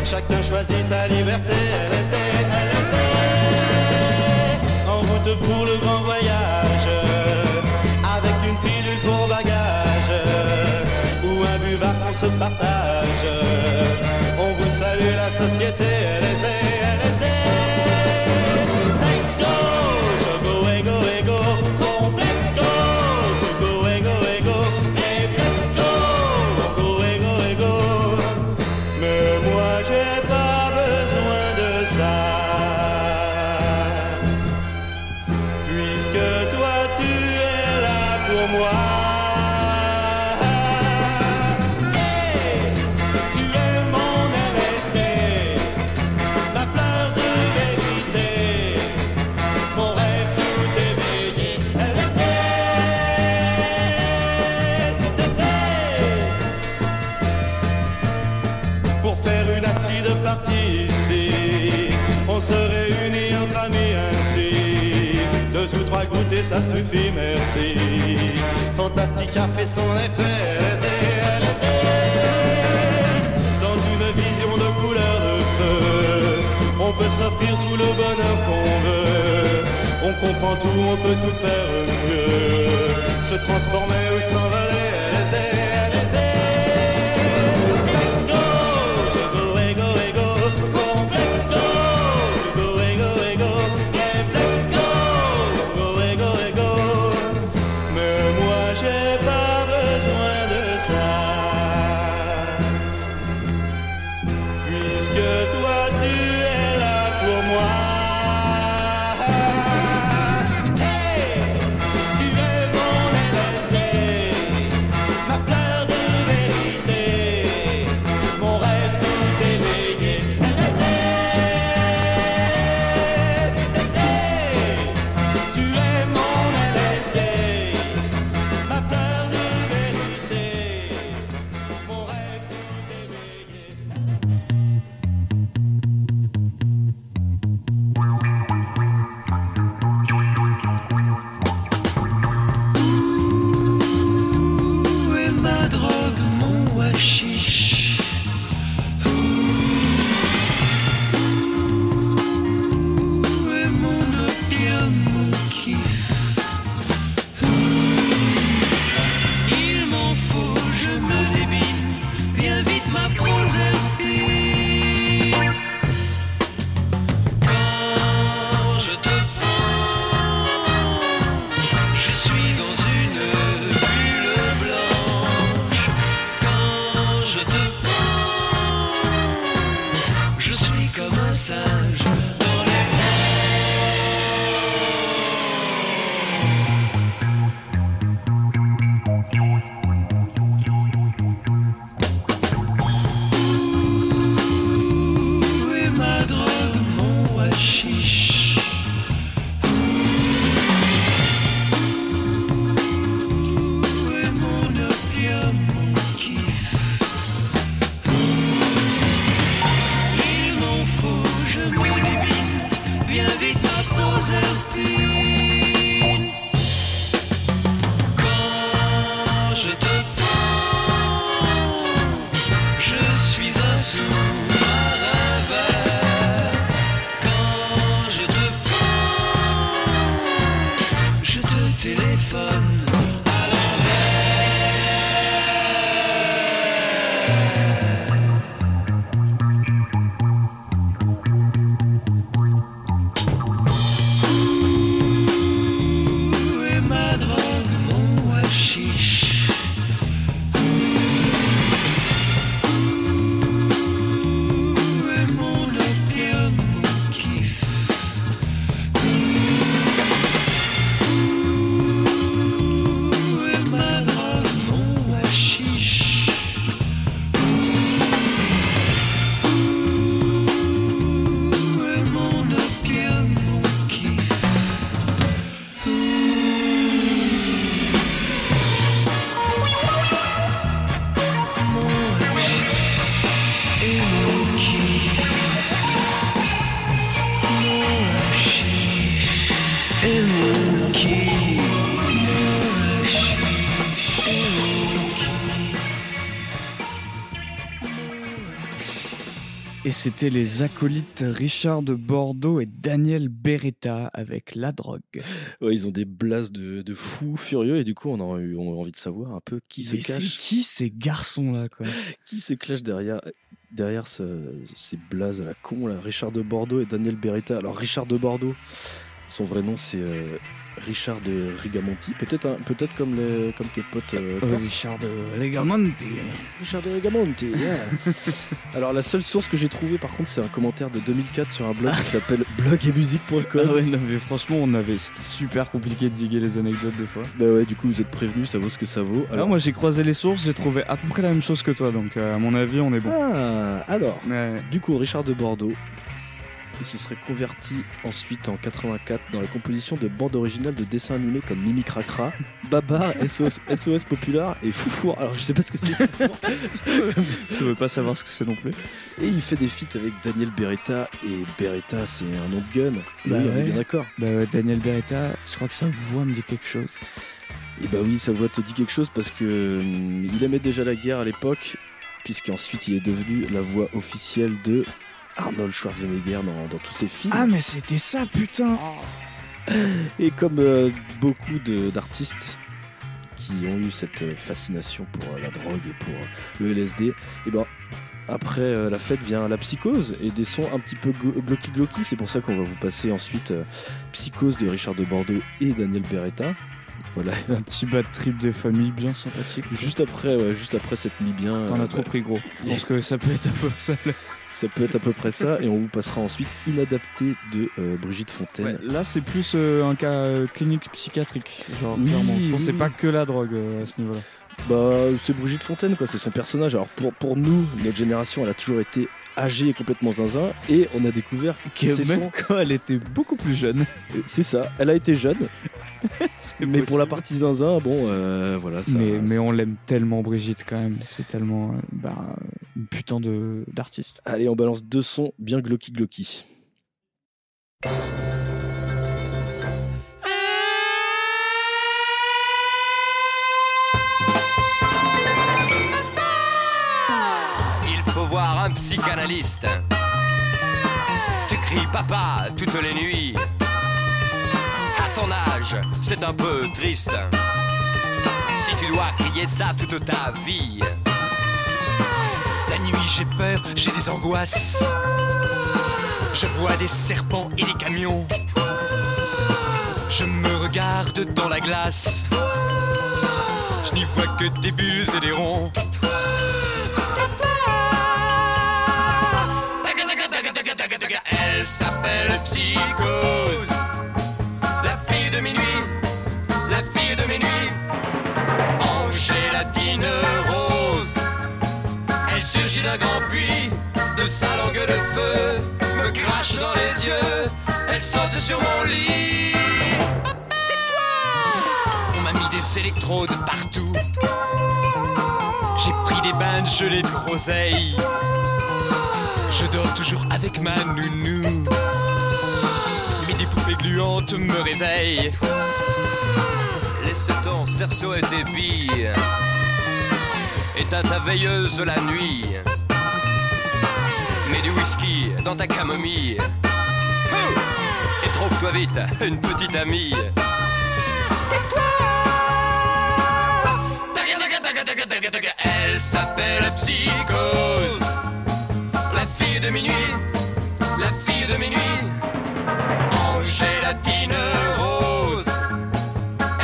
Chacun choisit sa liberté ça suffit, merci. Fantastique a fait son effet, Dans une vision de couleur de feu, on peut s'offrir tout le bonheur qu'on veut. On comprend tout, on peut tout faire mieux. Se transformer ou s'envoler. C'était les acolytes Richard de Bordeaux et Daniel Beretta avec La Drogue. Ouais, ils ont des blases de, de fous furieux et du coup on a, eu, on a envie de savoir un peu qui Mais se c'est cache, qui ces garçons-là, quoi? Qui se cache derrière, derrière ce- ces blases à la con là? Richard de Bordeaux et Daniel Beretta. Alors Richard de Bordeaux, son vrai nom c'est euh, Richard de Rigamonti, peut-être peut-être comme comme tes potes. euh. Richard de Legamonti. Richard de Rigamonti. yeah. Alors la seule source que j'ai trouvée par contre c'est un commentaire de 2004 sur un blog qui s'appelle blogeetmusique.com. Ah ouais, non, mais franchement, on avait, c'était super compliqué de diguer les anecdotes des fois. Bah ouais, du coup vous êtes prévenus, ça vaut ce que ça vaut. Alors, moi, j'ai croisé les sources, j'ai trouvé à peu près la même chose que toi, donc euh, à mon avis, on est bon. Ah, alors, Ouais. du coup, Richard de Bordeaux, il se serait converti ensuite en 84 dans la composition de bandes originales de dessins animés comme Mimi Cracra, Babar, SOS, SOS Populaire et Foufour. Alors je sais pas ce que c'est. Foufour. Je veux pas savoir ce que c'est non plus. et il fait des feats avec Daniel Beretta et Beretta c'est un nom de gun. Et Bah oui, on est bien d'accord. Bah, Daniel Beretta, je crois que sa voix me dit quelque chose. Et bah oui, sa voix te dit quelque chose parce que hum, il aimait déjà la guerre à l'époque, puisqu'ensuite il est devenu la voix officielle de Arnold Schwarzenegger dans, dans tous ses films. Ah, mais c'était ça, putain Et comme euh, beaucoup d'artistes qui ont eu cette euh, fascination pour euh, la drogue et pour euh, le LSD, et ben après la fête vient la psychose et des sons un petit peu glo- glocky glocky. C'est pour ça qu'on va vous passer ensuite Psychose de Richard de Bordeaux et Daniel Beretta. Voilà, Un petit bad trip des familles bien sympathique. juste après, ouais, juste après cette nuit bien. T'en as trop bah, pris gros. Je pense que ça peut être un peu ça. Ça peut être à peu près ça, et on vous passera ensuite Inadapté de euh, Brigitte Fontaine. Ouais, là, c'est plus euh, un cas euh, clinique psychiatrique. Genre, Oui, clairement. Je oui, oui. pas que la drogue à ce niveau-là. Bah, c'est Brigitte Fontaine, quoi. C'est son personnage. Alors, pour, pour nous, notre génération, elle a toujours été âgée et complètement zinzin. Et on a découvert que même quand elle était beaucoup plus jeune. C'est ça. Elle a été jeune. mais pour la partie zinzin, bon, euh, voilà. Ça, mais, mais on l'aime tellement, Brigitte, quand même. C'est tellement euh, bah, une putain d'artiste. Allez, on balance deux sons bien glocky un psychanalyste. Tu cries papa toutes les nuits. À ton âge, c'est un peu triste. Si tu dois crier ça toute ta vie. La nuit j'ai peur, j'ai des angoisses. Je vois des serpents et des camions. Je me regarde dans la glace. Je n'y vois que des bulles et des ronds. Elle s'appelle Psychose. La fille de minuit, la fille de minuit. En gélatine rose. Elle surgit d'un grand puits de sa langue de feu. Me crache dans les yeux. Elle saute sur mon lit. On m'a mis des électrodes partout. J'ai pris des bains de gelée de groseille. Je dors toujours avec ma nounou. Mais des poupées gluantes me réveillent. Laisse ton cerceau et tes billes. Éteins ta veilleuse la nuit. Mets du whisky dans ta camomille. Et trouve-toi vite une petite amie. Elle s'appelle Psychose. La fille de minuit. En gélatine rose.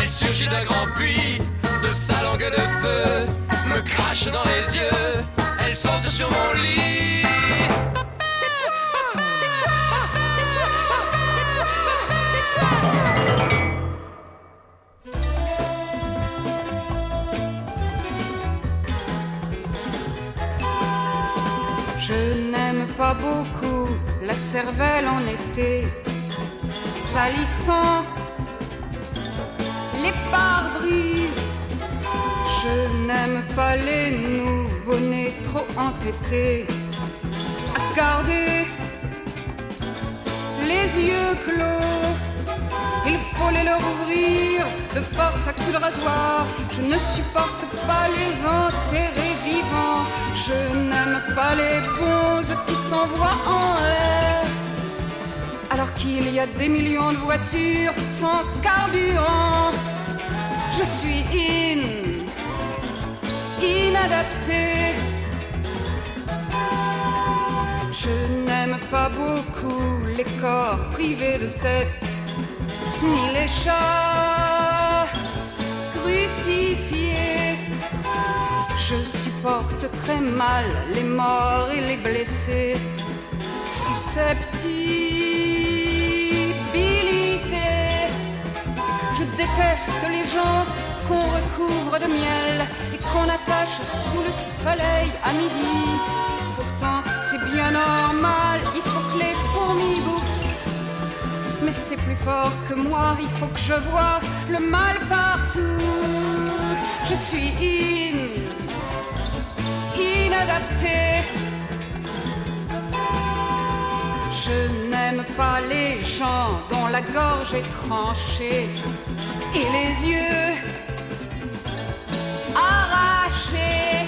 Elle surgit d'un grand puits de sa langue de feu. Me crache dans les yeux. Elle saute sur mon lit. Beaucoup la cervelle en été, salissant les pare-brises. Je n'aime pas les nouveau-nés trop entêtés garder les yeux clos. Il faut les leur ouvrir de force à coups de rasoir. Je ne supporte pas les enterrer vivants. Je n'aime pas les bonzes qui s'envoient en l'air. Alors qu'il y a des millions de voitures sans carburant. Je suis in, inadapté. Je n'aime pas beaucoup les corps privés de tête, ni les chats crucifiés. Je supporte très mal les morts et les blessés. Susceptibilité. Je déteste les gens qu'on recouvre de miel et qu'on attache sous le soleil à midi. Pourtant, c'est bien normal, C'est plus fort que moi, il faut que je vois le mal partout. Je suis in, inadapté. Je n'aime pas les gens dont la gorge est tranchée et les yeux arrachés,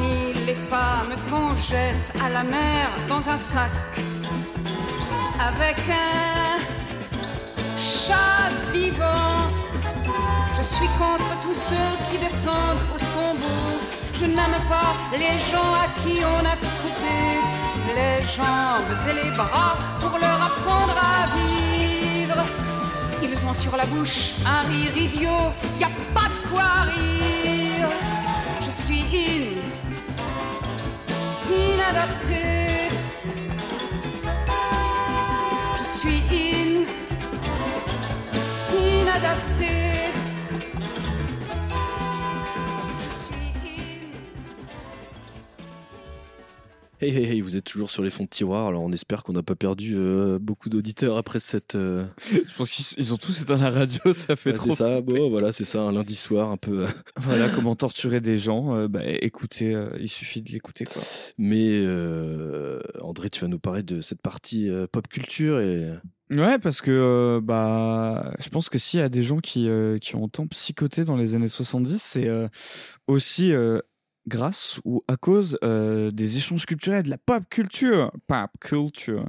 ni les femme qu'on jette à la mer dans un sac avec un chat vivant. Je suis contre tous ceux qui descendent au tombeau. Je n'aime pas les gens à qui on a coupé les jambes et les bras pour leur apprendre à vivre. Ils ont sur la bouche un rire idiot, y a pas de quoi rire. Je suis in, inadapté. Hey, hey, hey, vous êtes toujours sur les fonds de tiroir, alors on espère qu'on n'a pas perdu euh, beaucoup d'auditeurs après cette. euh, Je pense qu'ils ils ont tous éteint la radio, ça fait trop. C'est ça, bon, voilà, c'est ça, un lundi soir un peu. euh, Voilà comment torturer des gens. euh, bah, écoutez, euh, il suffit de l'écouter quoi. Mais euh, André, tu vas nous parler de cette partie euh, pop culture et. Ouais, parce que euh, bah, je pense que s'il y a des gens qui, euh, qui ont tant psychoté dans les années 70, c'est euh, aussi grâce ou à cause des échanges culturels, de la pop culture. Pop culture.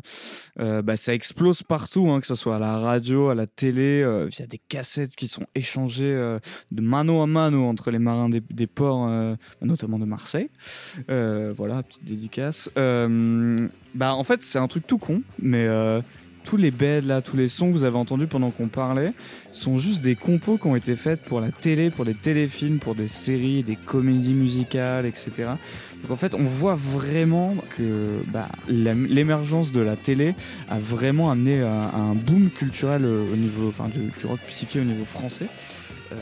Bah, ça explose partout, hein, que ce soit à la radio, à la télé, via des cassettes qui sont échangées de mano à mano entre les marins des, des ports, notamment de Marseille. Voilà, petite dédicace. Bah, en fait, c'est un truc tout con, mais tous les beds là, tous les sons que vous avez entendus pendant qu'on parlait sont juste des compos qui ont été faites pour la télé, pour des téléfilms, pour des séries, des comédies musicales, etc. Donc en fait, on voit vraiment que bah, l'émergence de la télé a vraiment amené à un boom culturel euh, au niveau, enfin du rock psyché au niveau français. Euh,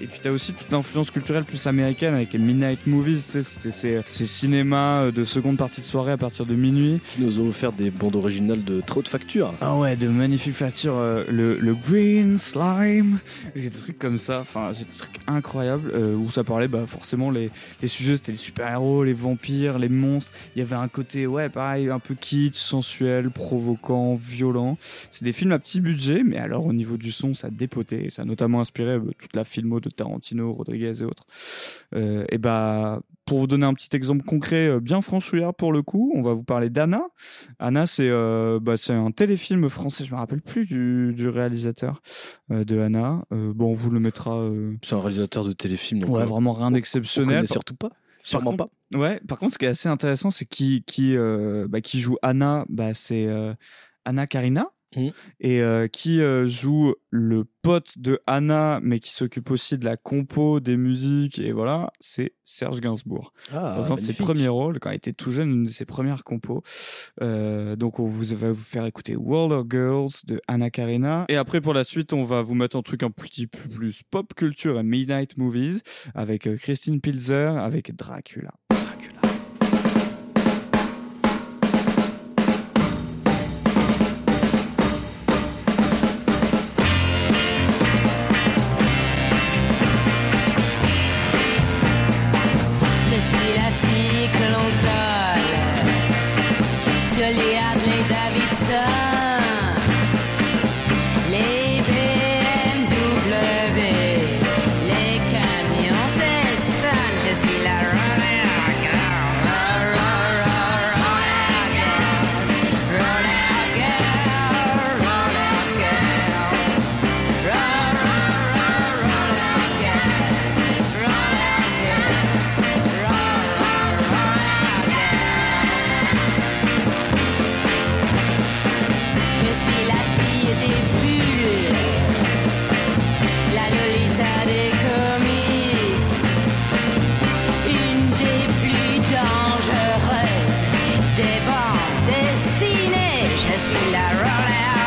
et puis t'as aussi toute l'influence culturelle plus américaine avec les midnight movies, tu sais, c'était ces, ces cinémas euh, de seconde partie de soirée à partir de minuit. Qui nous ont offert des bandes originales de trop de factures. Ah ouais, de magnifiques factures, euh, le, le green slime, des trucs comme ça, enfin des trucs incroyables euh, où ça parlait bah forcément les, les sujets c'était les super-héros, les vampires, les monstres, il y avait un côté ouais pareil un peu kitsch, sensuel, provoquant, violent. C'est des films à petit budget mais alors au niveau du son ça dépotait et ça a notamment inspiré euh, toute la filmo de Tarantino, Rodriguez et autres. Euh, et bah pour vous donner un petit exemple concret euh, bien franchouillard pour le coup, on va vous parler d'Anna. Anna, c'est euh, bah, un téléfilm français, je me rappelle plus du, du réalisateur euh, de Anna. Bon, on vous le mettra. C'est un réalisateur de téléfilm. donc, Ouais, vraiment rien on- d'exceptionnel. Surtout pas. Par Sûrement contre- pas. Ouais, par contre, ce qui est assez intéressant, c'est qui, qui, bah, qui joue Anna, bah, c'est Anna Karina. Mmh. Et euh, qui euh, joue le pote de Anna, mais qui s'occupe aussi de la compo, des musiques, et voilà, c'est Serge Gainsbourg. Ah, Dans un de ses premiers rôles, quand il était tout jeune, une de ses premières compos. Euh, donc on vous va vous faire écouter World of Girls de Anna Karina. Et après pour la suite, on va vous mettre un truc un petit peu plus pop culture et midnight movies avec Christine Pilzer avec Dracula. Cinderella.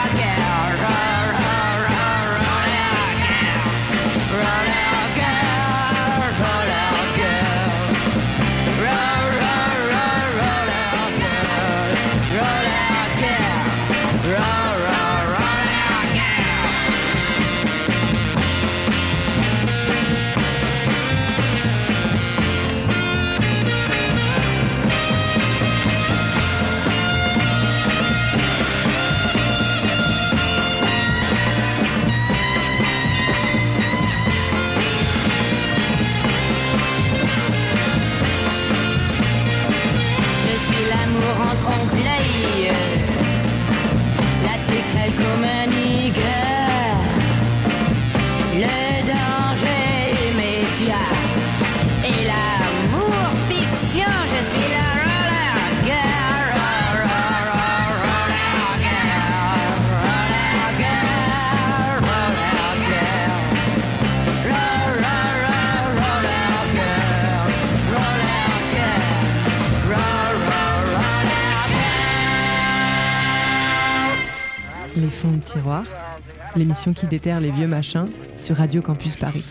L'émission qui déterre les vieux machins sur Radio Campus Paris.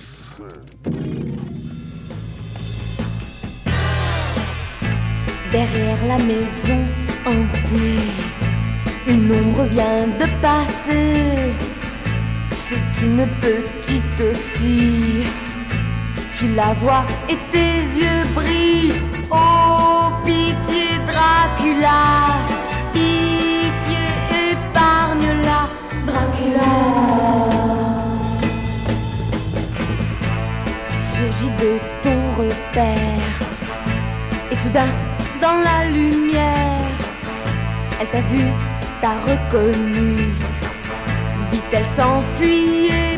Derrière la maison hantée, une ombre vient de passer. C'est une petite fille. Tu la vois et tes yeux brillent. Oh, pitié, Dracula. Pitié, Tu surgis de ton repère. Et soudain, dans la lumière, elle t'a vu, t'a reconnu. Vite, elle s'enfuit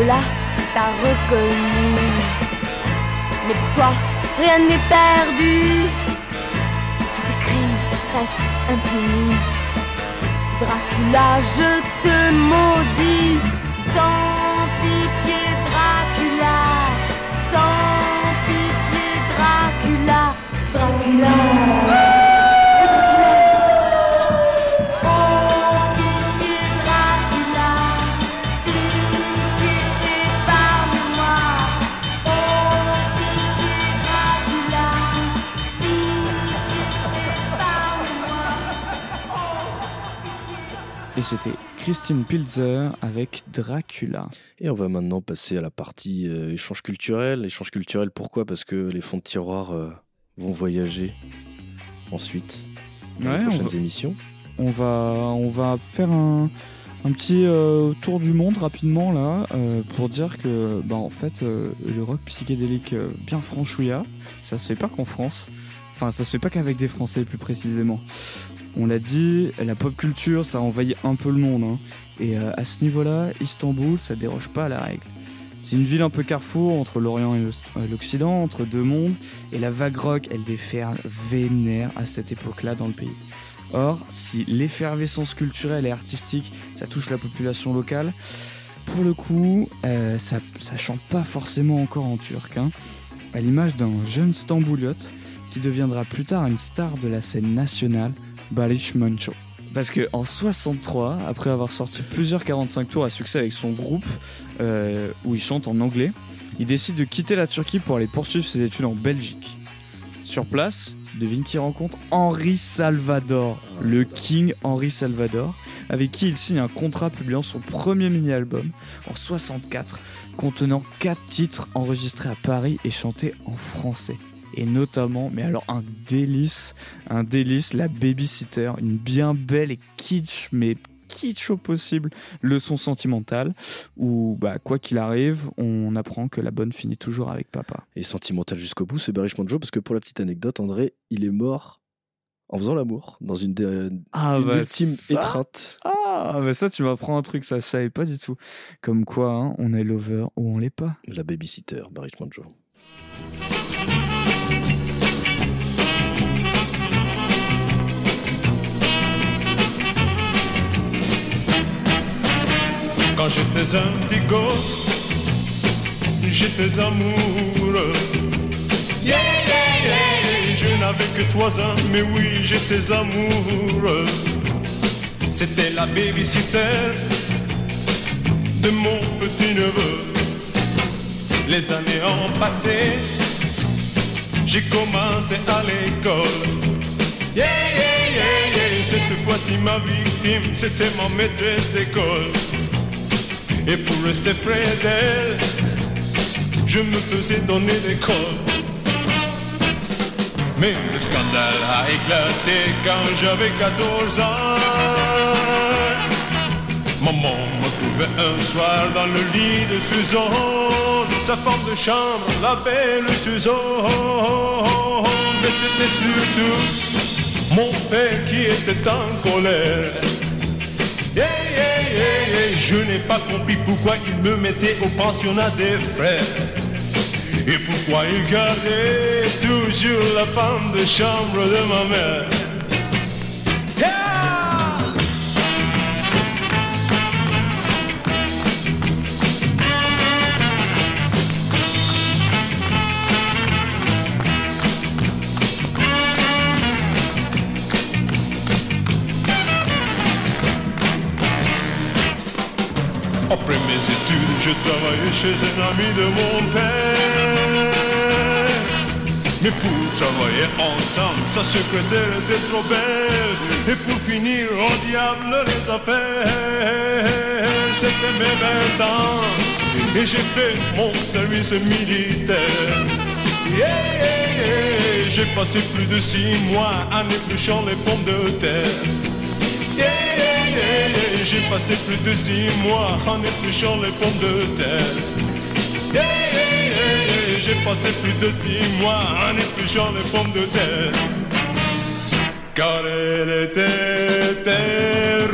Celle-là t'a reconnu. Mais pour toi, rien n'est perdu. Tous tes crimes restent impunis. Dracula, je te maudis. Et c'était Christine Pilzer avec Dracula. Et on va maintenant passer à la partie euh, échange culturel. Échange culturel, pourquoi? Parce que les fonds de tiroir euh, vont voyager ensuite dans Ouais, les on prochaines va- émissions. On va, on va faire un, un petit euh, tour du monde rapidement là pour dire que bah, en fait le rock psychédélique bien franchouilla, ça se fait pas qu'en France. Enfin, ça se fait pas qu'avec des Français plus précisément. On l'a dit, la pop culture ça envahit un peu le monde. hein. Et euh, à ce niveau-là, Istanbul ça déroge pas à la règle. C'est une ville un peu carrefour entre l'Orient et euh, l'Occident, entre deux mondes, et la vague rock, elle déferle vénère à cette époque-là dans le pays. Or, si l'effervescence culturelle et artistique, ça touche la population locale, pour le coup, euh, ça, ça chante pas forcément encore en turc. hein. À l'image d'un jeune Stambouliote qui deviendra plus tard une star de la scène nationale, Barış Manço. Parce que en 63, après avoir sorti plusieurs 45 tours à succès avec son groupe, euh, où il chante en anglais, il décide de quitter la Turquie pour aller poursuivre ses études en Belgique. Sur place, devine qui rencontre Henri Salvador, le King Henri Salvador, avec qui il signe un contrat publiant son premier mini-album en 64, contenant 4 titres enregistrés à Paris et chantés en français. Et notamment, mais alors un délice, un délice, la Babysitter, une bien belle et kitsch, mais kitsch au possible, leçon sentimentale, où bah, quoi qu'il arrive, on apprend que la bonne finit toujours avec papa. Et sentimental jusqu'au bout, c'est Barış Manço, parce que pour la petite anecdote, André, il est mort en faisant l'amour, dans une, dé- Ah, une bah, ultime ça- étreinte. Ah, mais ça, tu m'apprends un truc, ça, je savais pas du tout. Comme quoi, hein, on est lover ou on l'est pas. La babysitter, Barış Manço. Quand j'étais un petit gosse, j'étais amoureux. Yeah, yeah, yeah, je n'avais que trois ans, mais oui, j'étais amoureux. C'était la babysitter de mon petit neveu. Les années ont passé, j'ai commencé à l'école. Yeah, yeah, yeah, yeah, cette fois-ci ma victime, c'était ma maîtresse d'école. Et pour rester près d'elle, je me faisais donner des cols. Mais le scandale a éclaté quand j'avais 14 ans. Maman me trouvait un soir dans le lit de Suzanne, sa femme de chambre, la belle Suzanne. Mais c'était surtout mon père qui était en colère. Je n'ai pas compris pourquoi il me mettait au pensionnat des frères. Et pourquoi il gardait toujours la femme de chambre de ma mère. Je travaillais chez un ami de mon père. Mais pour travailler ensemble, sa secrétaire était trop belle. Et pour finir, au diable les affaires. C'était mes 20 ans et j'ai fait mon service militaire. Yeah, yeah, yeah. J'ai passé plus de six mois en épluchant les pommes de terre. J'ai passé plus de six mois en épluchant les pommes de terre. J'ai passé plus de six mois en épluchant les pommes de terre. Car elle était terrible.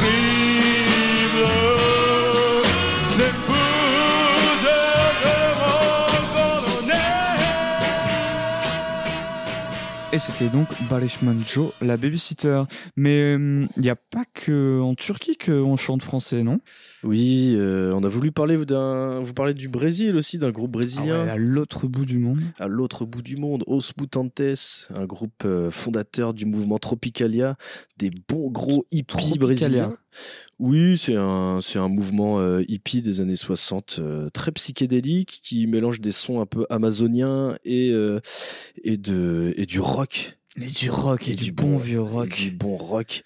Et c'était donc Balishman Joe, la babysitter. Mais il n'y a pas que en Turquie qu'on chante français, non? Oui, euh, on a voulu parler d'un, vous parlez du Brésil aussi, d'un groupe brésilien. Ah ouais, à l'autre bout du monde. À l'autre bout du monde, Os Mutantes, un groupe euh, fondateur du mouvement Tropicalia, des bons gros hippies Tropicalia. brésiliens. Oui, c'est un, c'est un mouvement euh, hippie des années 60, euh, très psychédélique, qui mélange des sons un peu amazoniens et, euh, et, de, et du rock. Et du rock, et, du, bon vieux rock. et du bon rock.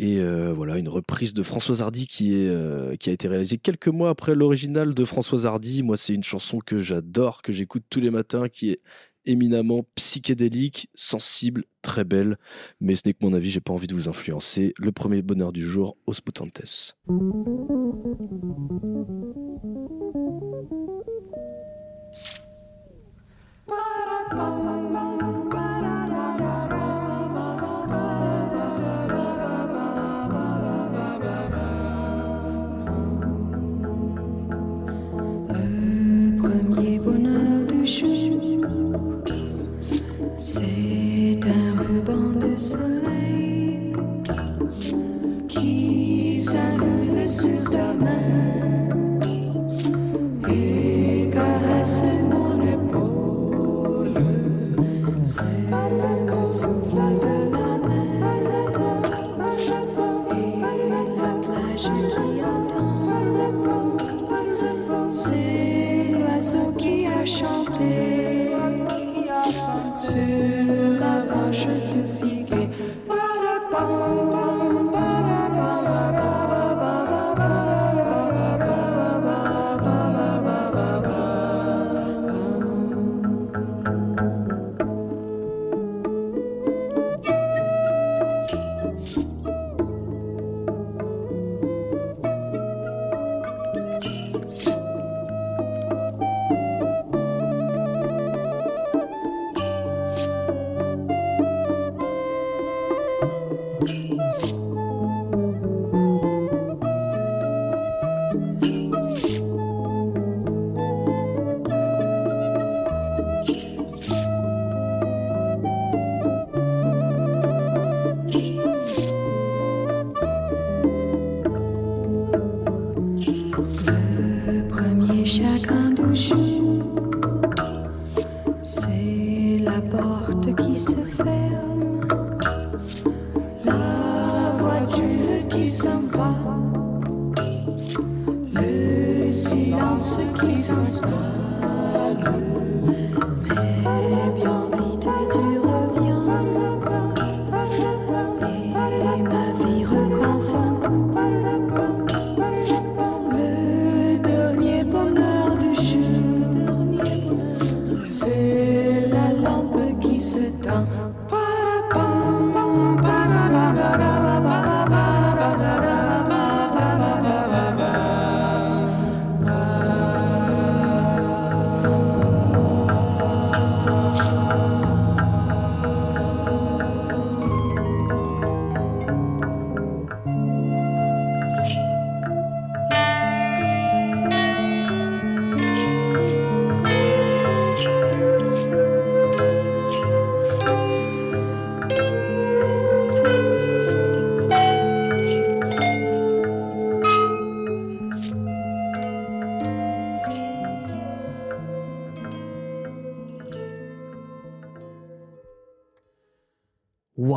Et voilà, une reprise de Françoise Hardy qui, est, qui a été réalisée quelques mois après l'original de Françoise Hardy. Moi, c'est une chanson que j'adore, que j'écoute tous les matins, qui est éminemment psychédélique, sensible, très belle. Mais ce n'est que mon avis, j'ai pas envie de vous influencer. Le premier bonheur du jour, Os Putantes.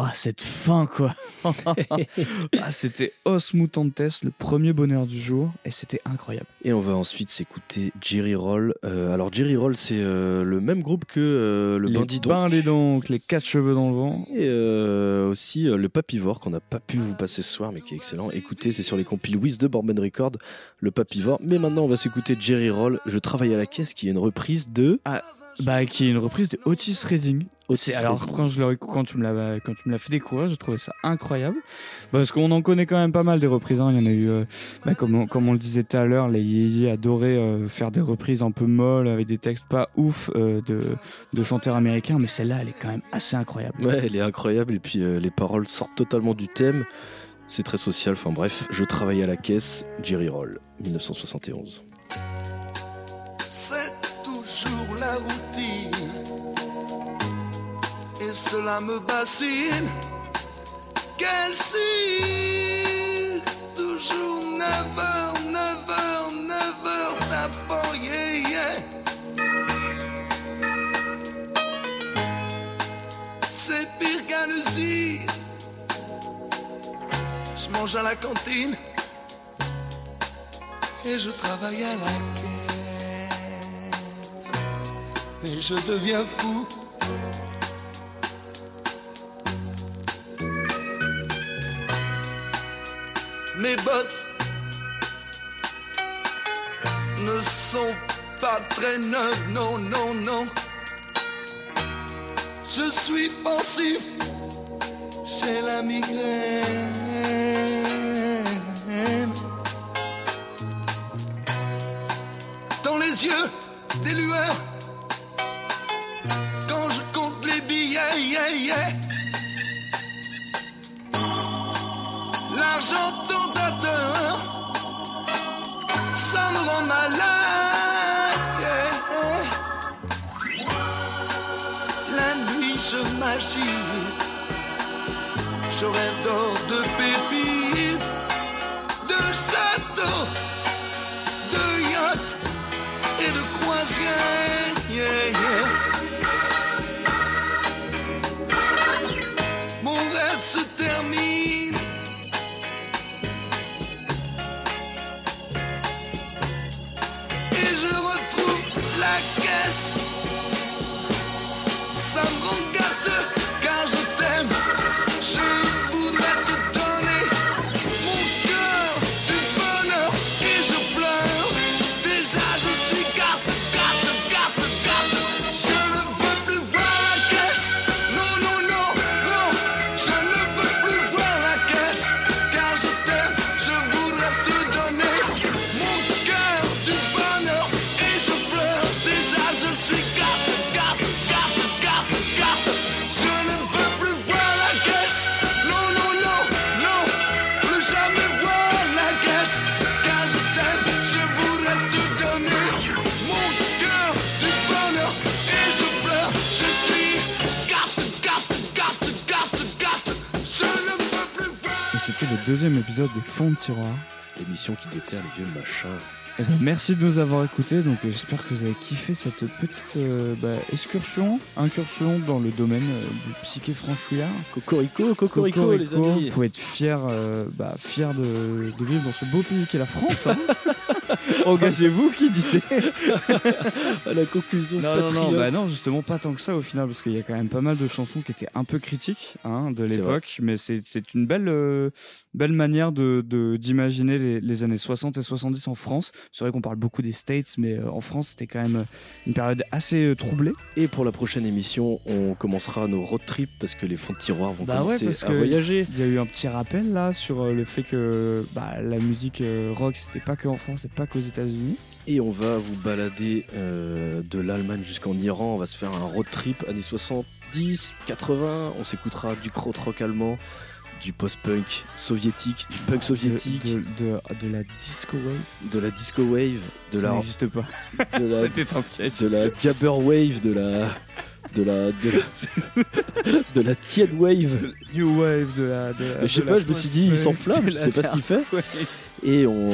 Ouah, cette fin, quoi. Ah, c'était Os Mutantes, le premier bonheur du jour, et c'était incroyable. Et on va ensuite s'écouter Jerry Roll. Euh, alors Jerry Roll, c'est euh, le même groupe que euh, le les Bandit bains les donc, les quatre cheveux dans le vent. Et euh, aussi euh, le Papivore qu'on n'a pas pu vous passer ce soir mais qui est excellent. Écoutez, c'est sur les compiles Wiz de Bourbon Record, le Papivore. Mais maintenant on va s'écouter Jerry Roll, Je travaille à la caisse qui est une reprise de... Ah, bah, qui est une reprise de Otis Redding. Alors quand je l'ai- quand tu me l'as quand tu me l'as fait découvrir, j'ai trouvé ça incroyable parce qu'on en connaît quand même pas mal des reprises. hein. Il y en a eu, euh, bah, comme on, comme on le disait tout à l'heure, les Yéyé adoraient euh, faire des reprises un peu molles avec des textes pas ouf euh, de de chanteurs américains, mais celle-là, elle est quand même assez incroyable. Ouais, elle est incroyable et puis euh, les paroles sortent totalement du thème. C'est très social, enfin bref, je travaille à la caisse, Jerry Roll, 1971. C'est toujours la routine cela me bassine. Quel signe Toujours 9h, 9h, 9h tapant, yeah, yeah. C'est pire qu'un usine. Je mange à la cantine et je travaille à la caisse. Mais je deviens fou. Mes bottes ne sont pas très neuves, non, non, non. Je suis pensif, j'ai la migraine. Dans les yeux, des lueurs. Quand je compte les billets, yeah, yeah. L'argent tendateur, ça me rend malade. La nuit, je m'agite. Je rêve d'or, de pépites, de châteaux, de yachts Fonds de tiroir. L'émission qui déterre les vieux machins. Eh ben, merci de nous avoir écoutés. Donc, euh, j'espère que vous avez kiffé cette petite euh, bah, excursion, incursion dans le domaine euh, du psyché franchouillard. Cocorico, cocorico, les amis. Vous pouvez être fiers, euh, bah, fiers de, de vivre dans ce beau pays qu'est la France. hein. Engagez-vous, qui c'est À la conclusion non, non, non, bah non, justement pas tant que ça au final, parce qu'il y a quand même pas mal de chansons qui étaient un peu critiques hein, de C'est l'époque, mais c'est c'est une belle, euh, belle manière de de- d'imaginer les, les années 60 et 70 en France. C'est vrai qu'on parle beaucoup des States, mais euh, en France c'était quand même euh, une période assez euh, troublée. Et pour la prochaine émission, on commencera nos road trips parce que les fonds de tiroir vont Bah ouais, commencer parce à que voyager. il y a eu un petit rappel là sur le fait que bah, la musique rock c'était pas que en France et pas qu'aux États-Unis. Et on va vous balader euh, de l'Allemagne jusqu'en Iran. On va se faire un road trip années 70, 80. On s'écoutera du krautrock allemand, du post-punk soviétique, du punk soviétique, de, de, de la disco wave. de la disco wave, de Ça la n'existe pas. de la, C'était un piège. de la gabber wave, de la de la de la, de la tiède wave. New wave de la. de la- je sais de pas, la je me suis dit, il s'enflamme, je sais pas ce qu'il fait. Ouais. Et on,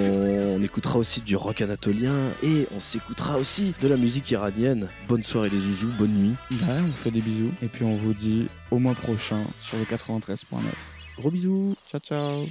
on écoutera aussi du rock anatolien et on s'écoutera aussi de la musique iranienne. Bonne soirée les zouzous, bonne nuit. Ouais, on vous fait des bisous. Et puis on vous dit au mois prochain sur le 93.9. Gros bisous. Ciao, ciao.